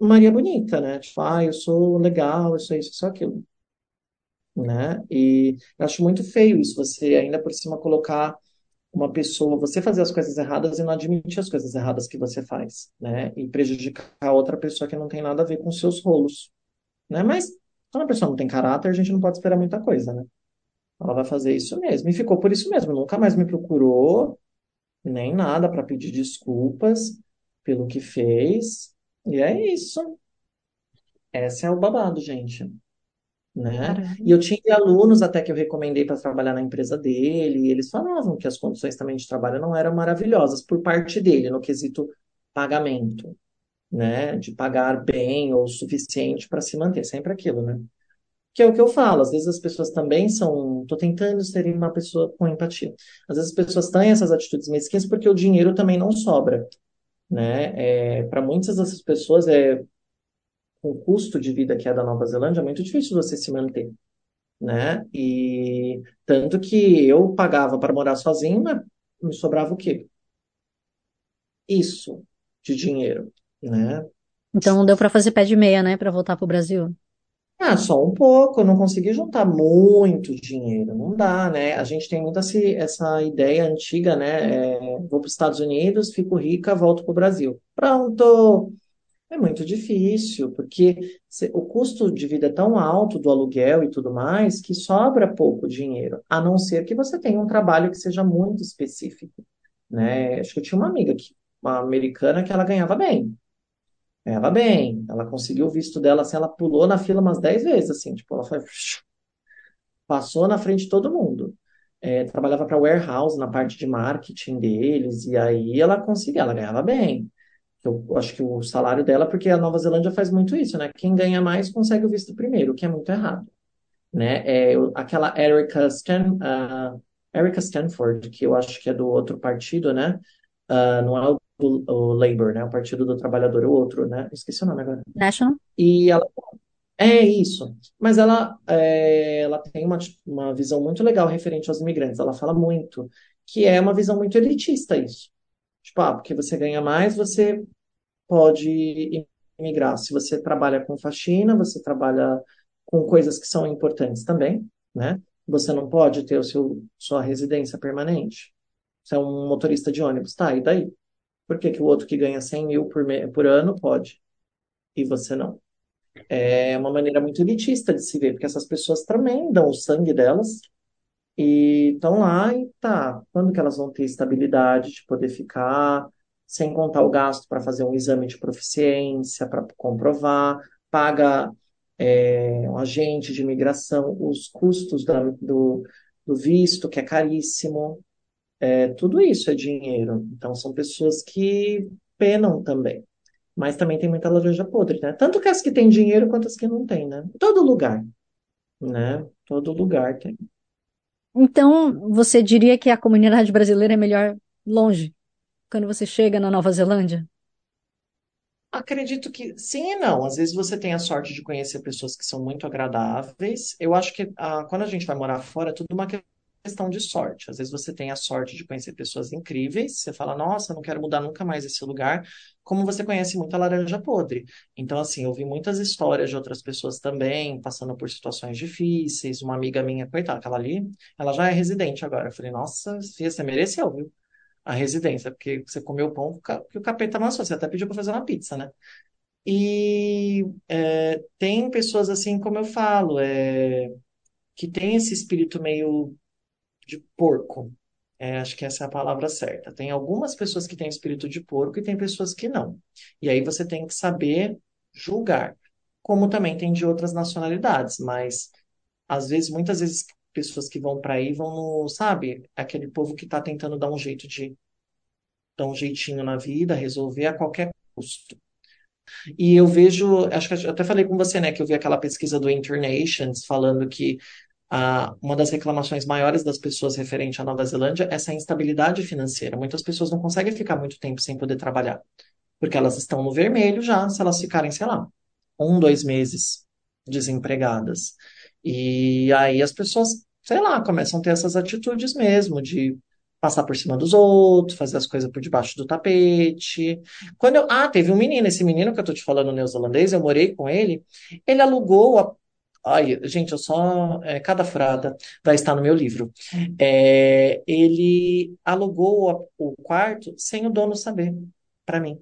[SPEAKER 2] Maria Bonita, né? Tipo, ah, eu sou legal, eu sou isso, eu sou aquilo. Né? E eu acho muito feio isso, você ainda por cima colocar uma pessoa, você fazer as coisas erradas e não admitir as coisas erradas que você faz, né? E prejudicar outra pessoa que não tem nada a ver com seus rolos, né? Mas quando a pessoa não tem caráter, a gente não pode esperar muita coisa, né? Ela vai fazer isso mesmo. E ficou por isso mesmo. Nunca mais me procurou, nem nada para pedir desculpas pelo que fez. E é isso. Esse é o babado, gente né? E eu tinha alunos até que eu recomendei para trabalhar na empresa dele, e eles falavam que as condições também de trabalho não eram maravilhosas por parte dele, no quesito pagamento, né? De pagar bem ou o suficiente para se manter, sempre aquilo, né? Que é o que eu falo, às vezes as pessoas também são. Tô tentando ser uma pessoa com empatia. Às vezes as pessoas têm essas atitudes mesquinhas porque o dinheiro também não sobra, né? É, para muitas dessas pessoas é com o custo de vida que é da Nova Zelândia, é muito difícil você se manter, né? E tanto que eu pagava para morar sozinho, mas me sobrava o quê? Isso de dinheiro, né?
[SPEAKER 1] Então não deu para fazer pé de meia, né, para voltar para o Brasil.
[SPEAKER 2] Ah, só um pouco, eu não consegui juntar muito dinheiro, não dá, né? A gente tem muito essa, essa ideia antiga, né? É, vou para os Estados Unidos, fico rica, volto para o Brasil. Pronto, é muito difícil, porque o custo de vida é tão alto do aluguel e tudo mais que sobra pouco dinheiro, a não ser que você tenha um trabalho que seja muito específico, né? Acho que eu tinha uma amiga que, uma americana que ela ganhava bem. Ganhava bem, ela conseguiu o visto dela, assim, ela pulou na fila umas 10 vezes, assim, tipo, ela foi, passou na frente de todo mundo. É, trabalhava para warehouse na parte de marketing deles, e aí ela conseguia, ela ganhava bem. Eu acho que o salário dela, porque a Nova Zelândia faz muito isso, né? Quem ganha mais consegue o visto primeiro, o que é muito errado. Né? É, aquela Erica, Stan, uh, Erica Stanford, que eu acho que é do outro partido, né? Uh, não é o, o, Labour, né? O Partido do Trabalhador, o outro, né? Esqueci o nome agora.
[SPEAKER 1] National?
[SPEAKER 2] E ela. É isso. Mas ela, é, ela tem uma, uma visão muito legal referente aos imigrantes. Ela fala muito que é uma visão muito elitista isso. Tipo, ah, porque você ganha mais, você pode imigrar. Se você trabalha com faxina, você trabalha com coisas que são importantes também, né? Você não pode ter o seu, sua residência permanente. Você é um motorista de ônibus, tá? E daí? Por que, que o outro que ganha 100 mil por, por ano pode? E você não? É uma maneira muito elitista de se ver, porque essas pessoas também dão o sangue delas e estão lá e tá. Quando que elas vão ter estabilidade de poder ficar, sem contar o gasto para fazer um exame de proficiência, para comprovar, paga é, um agente de imigração, os custos da- do, do visto, que é caríssimo. É, tudo isso é dinheiro. Então, são pessoas que penam também. Mas também tem muita laranja podre, né? Tanto que as que têm dinheiro quanto as que não têm, né? Todo lugar, né? Todo lugar tem.
[SPEAKER 1] Então, você diria que a comunidade brasileira é melhor longe, quando você chega na Nova Zelândia?
[SPEAKER 2] Acredito que sim e não. Às vezes você tem a sorte de conhecer pessoas que são muito agradáveis. Eu acho que ah, quando a gente vai morar fora, é tudo uma questão de sorte. Às vezes você tem a sorte de conhecer pessoas incríveis. Você fala, nossa, não quero mudar nunca mais esse lugar. Como você conhece muita laranja podre. Então, assim, eu vi muitas histórias de outras pessoas também, passando por situações difíceis. Uma amiga minha, coitada, aquela ali, ela já é residente agora. Eu falei, nossa, você mereceu, viu? A residência, porque você comeu o pão que o capeta amassou. Você até pediu para fazer uma pizza, né? E é, tem pessoas assim, como eu falo, é, que tem esse espírito meio de porco. É, acho que essa é a palavra certa. Tem algumas pessoas que têm espírito de porco e tem pessoas que não. E aí você tem que saber julgar. Como também tem de outras nacionalidades, mas às vezes, muitas vezes, pessoas que vão para aí vão no, sabe, aquele povo que está tentando dar um jeito de dar um jeitinho na vida, resolver a qualquer custo. E eu vejo, acho que eu até falei com você, né, que eu vi aquela pesquisa do Internations falando que ah, uma das reclamações maiores das pessoas referente à Nova Zelândia é essa instabilidade financeira. Muitas pessoas não conseguem ficar muito tempo sem poder trabalhar, porque elas estão no vermelho já, se elas ficarem, sei lá, um, dois meses desempregadas. E aí as pessoas, sei lá, começam a ter essas atitudes mesmo, de passar por cima dos outros, fazer as coisas por debaixo do tapete. Quando eu, ah, teve um menino, esse menino que eu tô te falando, neozelandês, eu morei com ele, ele alugou a Ai, gente, eu só. é, cada frada vai estar no meu livro. É, ele alugou a- o quarto sem o dono saber, para mim.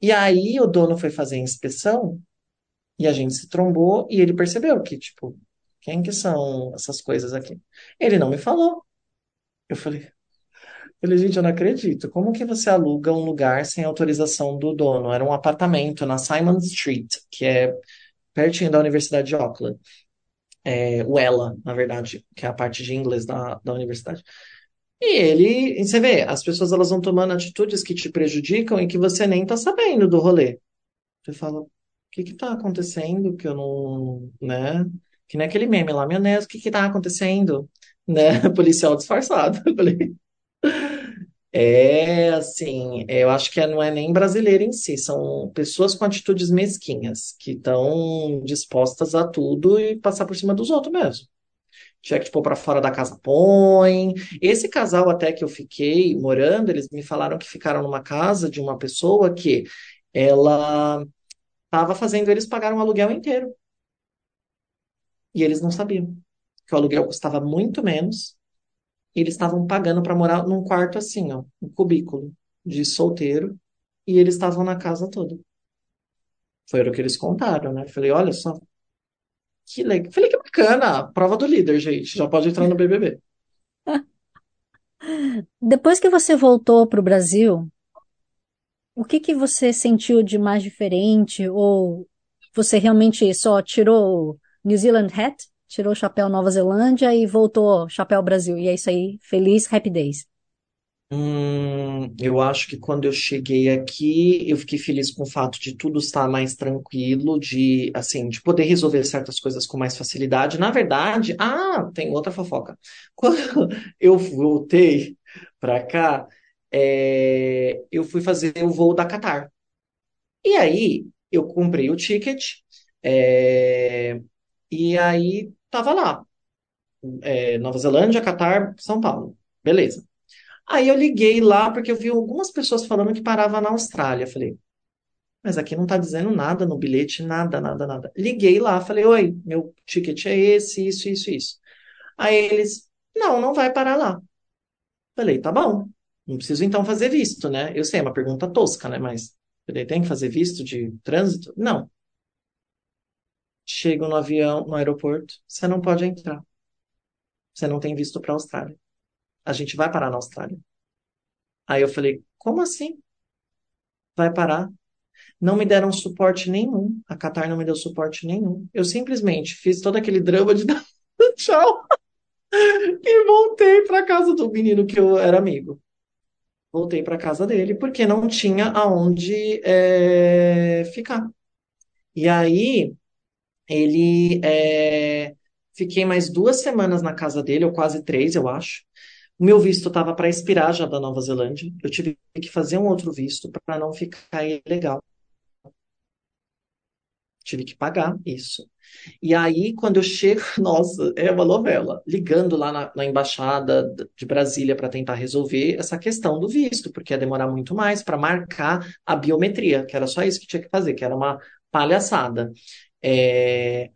[SPEAKER 2] E aí o dono foi fazer a inspeção e a gente se trombou e ele percebeu que, tipo, quem que são essas coisas aqui? Ele não me falou. Eu falei, falei, gente, eu não acredito. Como que você aluga um lugar sem autorização do dono? Era um apartamento na Simon Street, que é pertinho da Universidade de Auckland. É, o ELA, na verdade, que é a parte de inglês da, da universidade. E ele, e você vê, as pessoas elas vão tomando atitudes que te prejudicam e que você nem tá sabendo do rolê. Você fala, o que que tá acontecendo que eu não, né? Que nem aquele meme lá, meu Deus, o que que tá acontecendo? Né? Policial disfarçado. Eu falei, é assim, eu acho que não é nem brasileiro em si, são pessoas com atitudes mesquinhas, que estão dispostas a tudo e passar por cima dos outros mesmo. Tiver que pôr pra fora da casa, põe. Esse casal até que eu fiquei morando, eles me falaram que ficaram numa casa de uma pessoa que ela estava fazendo eles pagar um aluguel inteiro. E eles não sabiam que o aluguel custava muito menos. E eles estavam pagando para morar num quarto assim, ó, um cubículo de solteiro. E eles estavam na casa toda. Foi o que eles contaram, né? Falei, olha só, que legal. Falei, que bacana. Prova do líder, gente. Já pode entrar no BBB.
[SPEAKER 1] Depois que você voltou para o Brasil, o que que você sentiu de mais diferente? Ou você realmente só tirou New Zealand hat, tirou o chapéu Nova Zelândia e voltou chapéu Brasil? E é isso aí, feliz, happy days.
[SPEAKER 2] Hum, eu acho que quando eu cheguei aqui, eu fiquei feliz com o fato de tudo estar mais tranquilo, de assim, de poder resolver certas coisas com mais facilidade. Na verdade, ah, tem outra fofoca. Quando eu voltei para cá, é, eu fui fazer o voo da Qatar. E aí eu comprei o ticket, é, e aí tava lá, é, Nova Zelândia, Qatar, São Paulo. Beleza. Aí eu liguei lá porque eu vi algumas pessoas falando que parava na Austrália. Falei, mas aqui não tá dizendo nada no bilhete, nada, nada, nada. Liguei lá, falei, oi, meu ticket é esse, isso, isso, isso. Aí eles, não, não vai parar lá. Falei, tá bom. Não preciso então fazer visto, né? Eu sei, é uma pergunta tosca, né? Mas falei, tem que fazer visto de trânsito? Não. Chego no avião, no aeroporto, você não pode entrar. Você não tem visto para a Austrália. A gente vai parar na Austrália. Aí eu falei, como assim? Vai parar? Não me deram suporte nenhum. A Qatar não me deu suporte nenhum. Eu simplesmente fiz todo aquele drama de dar tchau e voltei para casa do menino que eu era amigo. Voltei para casa dele porque não tinha aonde é, ficar. E aí ele é, fiquei mais duas semanas na casa dele, ou quase três, eu acho. O meu visto estava para expirar já da Nova Zelândia. Eu tive que fazer um outro visto para não ficar ilegal. Tive que pagar isso. E aí, quando eu chego, nossa, é uma novela, ligando lá na, na embaixada de Brasília para tentar resolver essa questão do visto, porque ia demorar muito mais para marcar a biometria, que era só isso que tinha que fazer, que era uma palhaçada. É,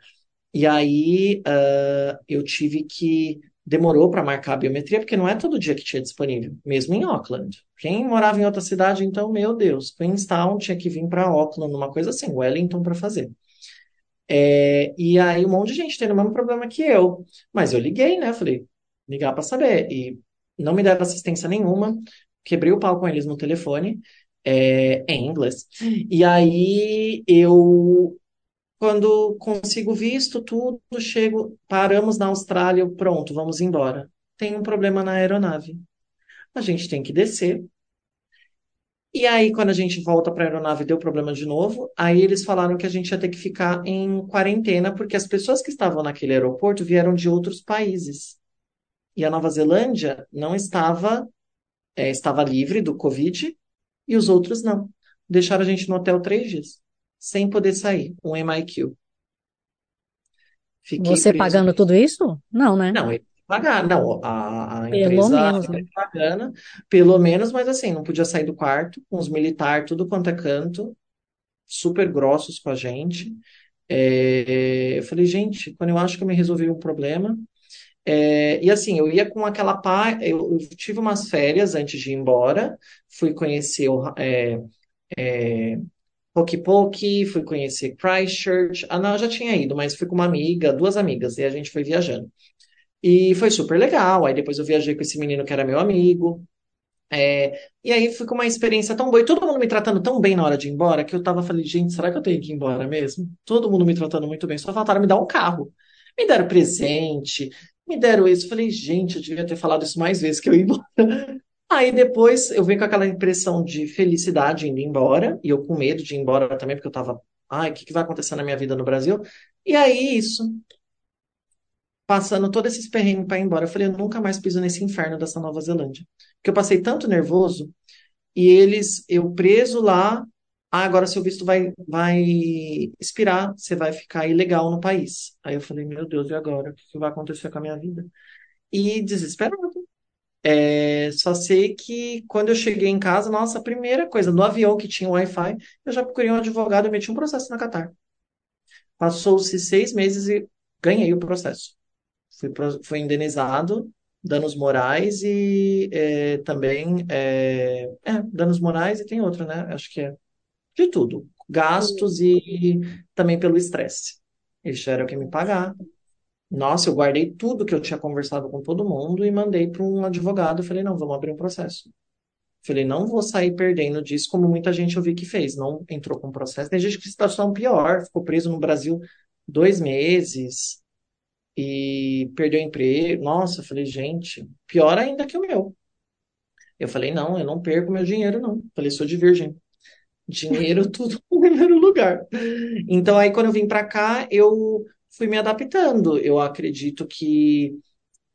[SPEAKER 2] e aí, uh, eu tive que demorou para marcar a biometria, porque não é todo dia que tinha disponível, mesmo em Auckland. Quem morava em outra cidade, então, meu Deus, Queenstown tinha que vir para Auckland, uma coisa assim, Wellington para fazer. É, e aí um monte de gente tendo o mesmo problema que eu. Mas eu liguei, né? Falei, ligar para saber. E não me deram assistência nenhuma. Quebrei o pau com eles no telefone, é, em inglês. E aí eu quando consigo visto tudo, chego, paramos na Austrália, pronto, vamos embora. Tem um problema na aeronave. A gente tem que descer. E aí, quando a gente volta para a aeronave, deu problema de novo. Aí eles falaram que a gente ia ter que ficar em quarentena, porque as pessoas que estavam naquele aeroporto vieram de outros países. E a Nova Zelândia não estava, é, estava livre do Covid e os outros não. Deixaram a gente no hotel três dias sem poder sair, um MIQ.
[SPEAKER 1] Fiquei Você preso. pagando tudo isso? Não, né?
[SPEAKER 2] Não, ele pagar, não, a, a pelo empresa menos, né? pagando, pelo menos, mas assim, não podia sair do quarto, com os militares, tudo quanto é canto, super grossos com a gente. É, eu falei, gente, quando eu acho que eu me resolvi um problema. É, e assim, eu ia com aquela paz. Eu, eu, tive umas férias antes de ir embora, fui conhecer o, é, é Poke Poke, fui conhecer Christchurch. Ah, não, eu já tinha ido, mas fui com uma amiga, duas amigas, e a gente foi viajando. E foi super legal. Aí depois eu viajei com esse menino que era meu amigo. É, e aí com uma experiência tão boa e todo mundo me tratando tão bem na hora de ir embora que eu tava falando, gente, será que eu tenho que ir embora mesmo? Todo mundo me tratando muito bem, só faltaram me dar um carro. Me deram presente, me deram isso. Falei, gente, eu devia ter falado isso mais vezes que eu ia embora. Aí depois eu venho com aquela impressão de felicidade indo embora, e eu com medo de ir embora também, porque eu tava, ai, o que, que vai acontecer na minha vida no Brasil? E aí isso, passando todos esses perrengues para ir embora, eu falei, eu nunca mais piso nesse inferno dessa Nova Zelândia. Porque eu passei tanto nervoso, e eles, eu preso lá, ah, agora seu visto vai, vai expirar, você vai ficar ilegal no país. Aí eu falei, meu Deus, e agora? O que vai acontecer com a minha vida? E desesperado. É, só sei que quando eu cheguei em casa, nossa, a primeira coisa, no avião que tinha Wi-Fi, eu já procurei um advogado e meti um processo na Qatar. Passou-se seis meses e ganhei o processo. Fui, fui indenizado, danos morais e é, também é, é, danos morais e tem outra, né? Acho que é de tudo. Gastos e também pelo estresse. Eles tiveram que me pagar. Nossa, eu guardei tudo que eu tinha conversado com todo mundo e mandei para um advogado. Eu falei, não, vamos abrir um processo. Falei, não vou sair perdendo disso, como muita gente eu vi que fez. Não entrou com processo. Tem gente que situação pior, ficou preso no Brasil dois meses e perdeu emprego. Nossa, eu falei, gente, pior ainda que o meu. Eu falei, não, eu não perco meu dinheiro, não. Eu falei, sou de virgem. Dinheiro, tudo no primeiro lugar. Então, aí, quando eu vim para cá, eu fui me adaptando. Eu acredito que.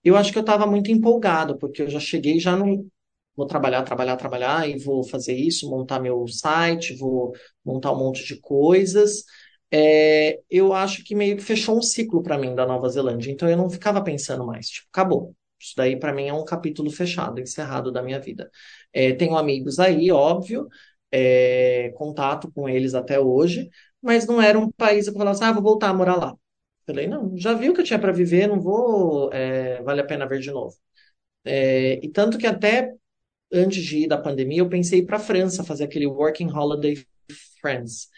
[SPEAKER 2] Eu acho que eu estava muito empolgado, porque eu já cheguei já no. Vou trabalhar, trabalhar, trabalhar, e vou fazer isso, montar meu site, vou montar um monte de coisas. É, eu acho que meio que fechou um ciclo para mim da Nova Zelândia. Então eu não ficava pensando mais, tipo, acabou. Isso daí para mim é um capítulo fechado, encerrado da minha vida. É, tenho amigos aí, óbvio, é, contato com eles até hoje, mas não era um país que eu falava assim, ah, vou voltar a morar lá. Falei, não, já vi o que eu tinha para viver, não vou, é, vale a pena ver de novo. É, e tanto que até antes de ir da pandemia, eu pensei para a França fazer aquele Working Holiday Friends.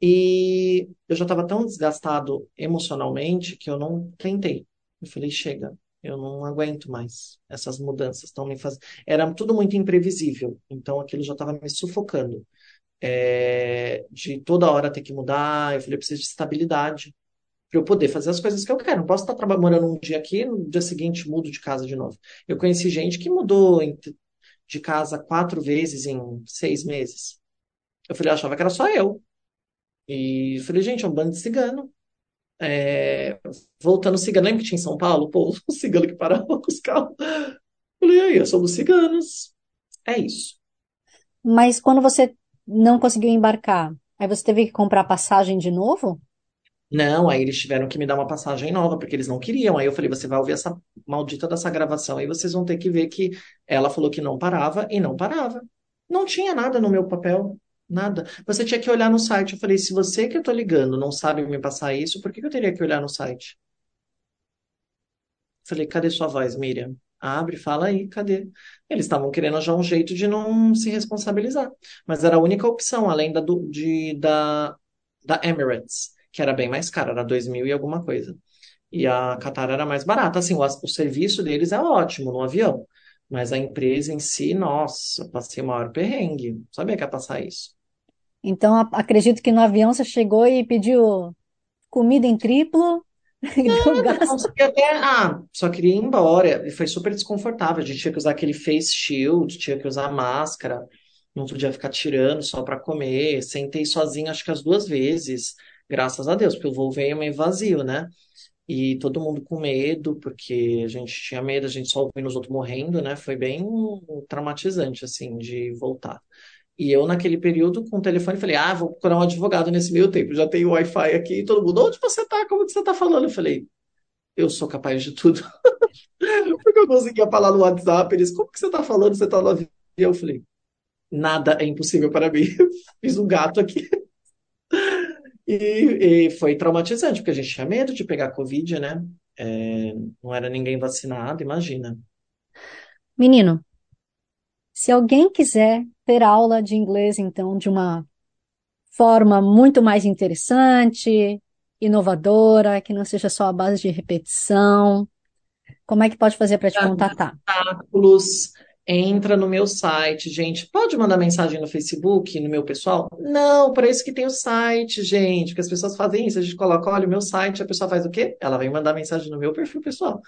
[SPEAKER 2] E eu já estava tão desgastado emocionalmente que eu não tentei. Eu falei, chega, eu não aguento mais. Essas mudanças estão me fazendo. Era tudo muito imprevisível, então aquilo já estava me sufocando. É, de toda hora ter que mudar, eu falei, eu preciso de estabilidade para eu poder fazer as coisas que eu quero. Não posso estar trabalhando um dia aqui, no dia seguinte mudo de casa de novo. Eu conheci gente que mudou de casa quatro vezes em seis meses. Eu falei, eu achava que era só eu. E eu falei, gente, é um bando de cigano. É, voltando cigano, lembra que tinha em São Paulo? Pô, o cigano que parava com os carros. Eu falei, aí, somos ciganos. É isso.
[SPEAKER 1] Mas quando você não conseguiu embarcar, aí você teve que comprar passagem de novo?
[SPEAKER 2] Não, aí eles tiveram que me dar uma passagem nova, porque eles não queriam. Aí eu falei, você vai ouvir essa maldita dessa gravação, aí vocês vão ter que ver que ela falou que não parava e não parava. Não tinha nada no meu papel, nada. Você tinha que olhar no site. Eu falei, se você que eu tô ligando não sabe me passar isso, por que eu teria que olhar no site? Falei, cadê sua voz, Miriam? Abre, fala aí, cadê? Eles estavam querendo já um jeito de não se responsabilizar. Mas era a única opção, além da, do, de, da, da Emirates, que era bem mais cara, era dois mil e alguma coisa. E a Qatar era mais barata. Assim, o, o serviço deles é ótimo no avião. Mas a empresa em si, nossa, passei o maior perrengue. Não sabia que ia passar isso.
[SPEAKER 1] Então, acredito que no avião você chegou e pediu comida em triplo
[SPEAKER 2] Não,
[SPEAKER 1] gasto.
[SPEAKER 2] só até, ah, só queria ir embora. E foi super desconfortável. A gente tinha que usar aquele face shield, tinha que usar máscara, não podia ficar tirando só para comer. Sentei sozinho, acho que as duas vezes, graças a Deus, porque o voo veio meio vazio, né? E todo mundo com medo, porque a gente tinha medo, a gente só ouvindo os outros morrendo, né? Foi bem traumatizante, assim, de voltar. E eu, naquele período, com o telefone, falei: Ah, vou procurar um advogado nesse meio tempo. Já tenho Wi-Fi aqui e todo mundo, onde você tá? Como que você tá falando? Eu falei eu sou capaz de tudo. Porque eu conseguia falar no WhatsApp, eles, como que você tá falando? Você tá no avião? Eu falei, nada é impossível para mim. Fiz um gato aqui. E, e foi traumatizante, porque a gente tinha medo de pegar Covid, né? É, não era ninguém vacinado, imagina.
[SPEAKER 1] Menino, se alguém quiser ter aula de inglês, então, de uma forma muito mais interessante, inovadora, que não seja só a base de repetição, como é que pode fazer para te contatar?
[SPEAKER 2] Obstáculos, entra no meu site, gente. Pode mandar mensagem no Facebook, no meu pessoal? Não, para isso que tem o site, gente. Porque as pessoas fazem isso. A gente coloca, olha, o meu site, a pessoa faz o quê? Ela vem mandar mensagem no meu perfil pessoal.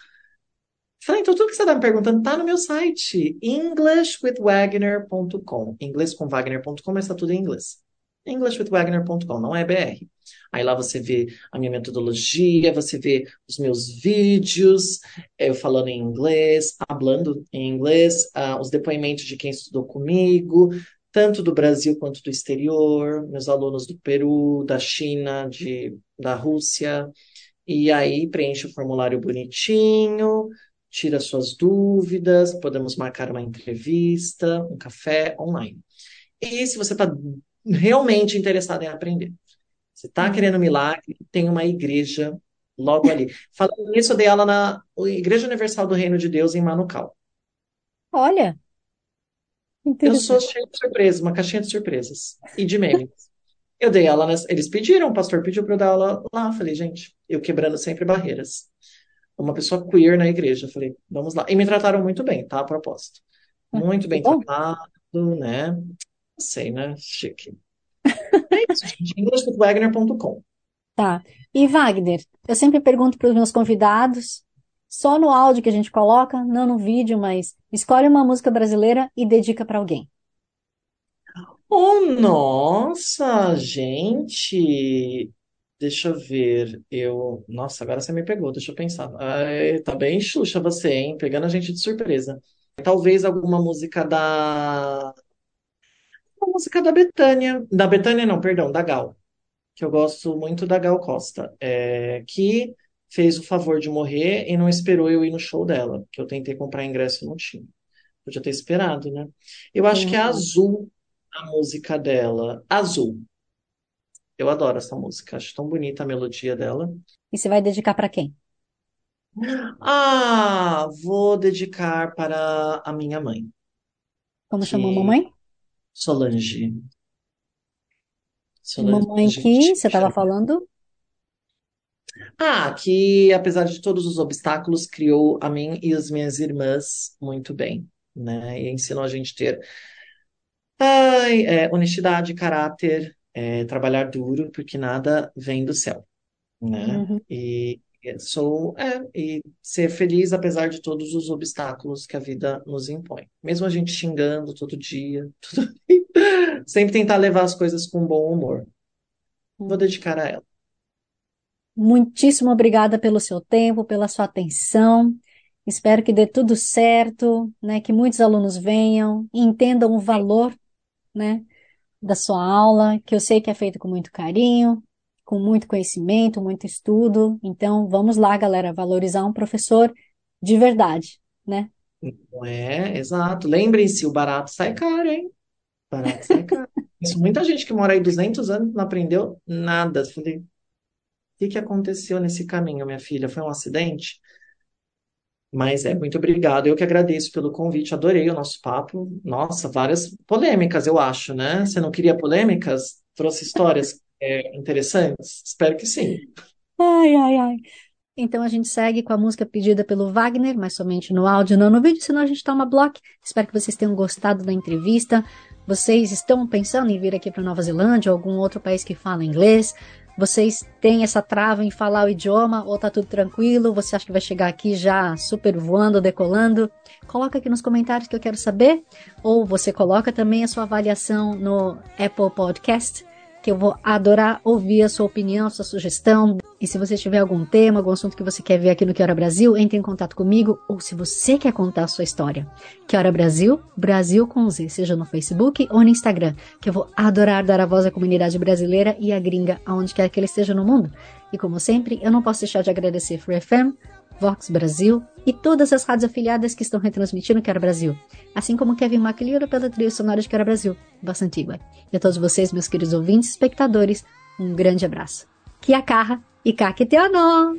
[SPEAKER 2] Falei, então tudo que você está me perguntando está no meu site, englishwithwagner.com. Inglês com Wagner.com, mas está tudo em inglês. englishwithwagner.com, não é BR. Aí lá você vê a minha metodologia, você vê os meus vídeos, eu falando em inglês, hablando em inglês, ah, os depoimentos de quem estudou comigo, tanto do Brasil quanto do exterior, meus alunos do Peru, da China, de, da Rússia. E aí preenche o formulário bonitinho, tira suas dúvidas, podemos marcar uma entrevista, um café online. E se você está realmente interessado em aprender, você está querendo milagre, tem uma igreja logo ali. Falando nisso, eu dei aula na Igreja Universal do Reino de Deus em Manucal.
[SPEAKER 1] Olha,
[SPEAKER 2] Eu sou cheia de surpresas, uma caixinha de surpresas e de memes. Eu dei aula, nessa, eles pediram, o pastor pediu para eu dar aula lá. Falei, gente, eu quebrando sempre barreiras. Uma pessoa queer na igreja. Falei, vamos lá. E me trataram muito bem, tá? A propósito. Muito
[SPEAKER 1] Que
[SPEAKER 2] bem
[SPEAKER 1] bom.
[SPEAKER 2] tratado, né? Sei, né? Chique. É isso, gente. englishwithwagner.com.
[SPEAKER 1] Tá. E Wagner, eu sempre pergunto para os meus convidados, só no áudio que a gente coloca, não no vídeo, mas escolhe uma música brasileira e dedica para alguém.
[SPEAKER 2] Oh, nossa, gente. Deixa eu ver. Eu. Nossa, agora você me pegou, deixa eu pensar. Ai, tá bem Xuxa você, hein? Pegando a gente de surpresa. Talvez alguma música da. Uma música da Bethânia. Da Bethânia, não, perdão, da Gal. Que eu gosto muito da Gal Costa. É, que fez o favor de morrer e não esperou eu ir no show dela. Que eu tentei comprar ingresso e não tinha. Podia ter esperado, né? Eu acho
[SPEAKER 1] Tem
[SPEAKER 2] que é
[SPEAKER 1] razão.
[SPEAKER 2] Azul a música dela. Azul. Eu adoro essa música. Acho tão bonita a melodia dela.
[SPEAKER 1] E você vai dedicar para quem?
[SPEAKER 2] Ah, vou dedicar para a minha mãe,
[SPEAKER 1] Como chamou a
[SPEAKER 2] que
[SPEAKER 1] mamãe?
[SPEAKER 2] Solange.
[SPEAKER 1] Mamãe que você estava falando?
[SPEAKER 2] Ah, que apesar de todos os obstáculos, criou a mim e as minhas irmãs muito bem, né? E ensinou a gente ter ai, é, honestidade, caráter, é, trabalhar duro, porque nada vem do céu, né?
[SPEAKER 1] Uhum.
[SPEAKER 2] E sou, é, e ser feliz apesar de todos os obstáculos que a vida nos impõe. Mesmo a gente xingando todo dia, tudo. Sempre tentar levar as coisas com bom humor. Vou dedicar a ela.
[SPEAKER 1] Muitíssimo obrigada pelo seu tempo, pela sua atenção. Espero que dê tudo certo, né? Que muitos alunos venham e entendam o valor, né, da sua aula, que eu sei que é feito com muito carinho, com muito conhecimento, muito estudo. Então, vamos lá, galera, valorizar um professor de verdade, né?
[SPEAKER 2] É, exato. Lembrem-se, o barato sai caro, hein? Barato sai caro. Isso, muita gente que mora aí 200 anos não aprendeu nada. Falei, o que que aconteceu nesse caminho, minha filha? Foi um acidente? Mas é, muito obrigado. Eu que agradeço pelo convite, adorei o nosso papo. Nossa, várias polêmicas, eu acho, né? Você não queria polêmicas? Trouxe histórias é, interessantes? Espero que sim.
[SPEAKER 1] Ai, ai, ai. Então a gente segue com a música pedida pelo Wagner, mas somente no áudio, não no vídeo, senão a gente toma bloco. Espero que vocês tenham gostado da entrevista. Vocês estão pensando em vir aqui para Nova Zelândia ou algum outro país que fala inglês? Vocês têm essa trava em falar o idioma ou tá tudo tranquilo? Você acha que vai chegar aqui já super voando, decolando? Coloca aqui nos comentários que eu quero saber. Ou você coloca também a sua avaliação no Apple Podcast que eu vou adorar ouvir a sua opinião, a sua sugestão. E se você tiver algum tema, algum assunto que você quer ver aqui no Que Hora Brasil, entre em contato comigo. Ou se você quer contar a sua história, Que Hora Brasil, Brasil com Z, seja no Facebook ou no Instagram, que eu vou adorar dar a voz à comunidade brasileira e à gringa, aonde quer que ele esteja no mundo. E como sempre, eu não posso deixar de agradecer Free FM, Vox Brasil e todas as rádios afiliadas que estão retransmitindo Quero Brasil, assim como Kevin MacLeod pela trilha sonora de Quero Brasil, Bossa Antigua. E a todos vocês, meus queridos ouvintes e espectadores, um grande abraço. Kia carra e kaketeano!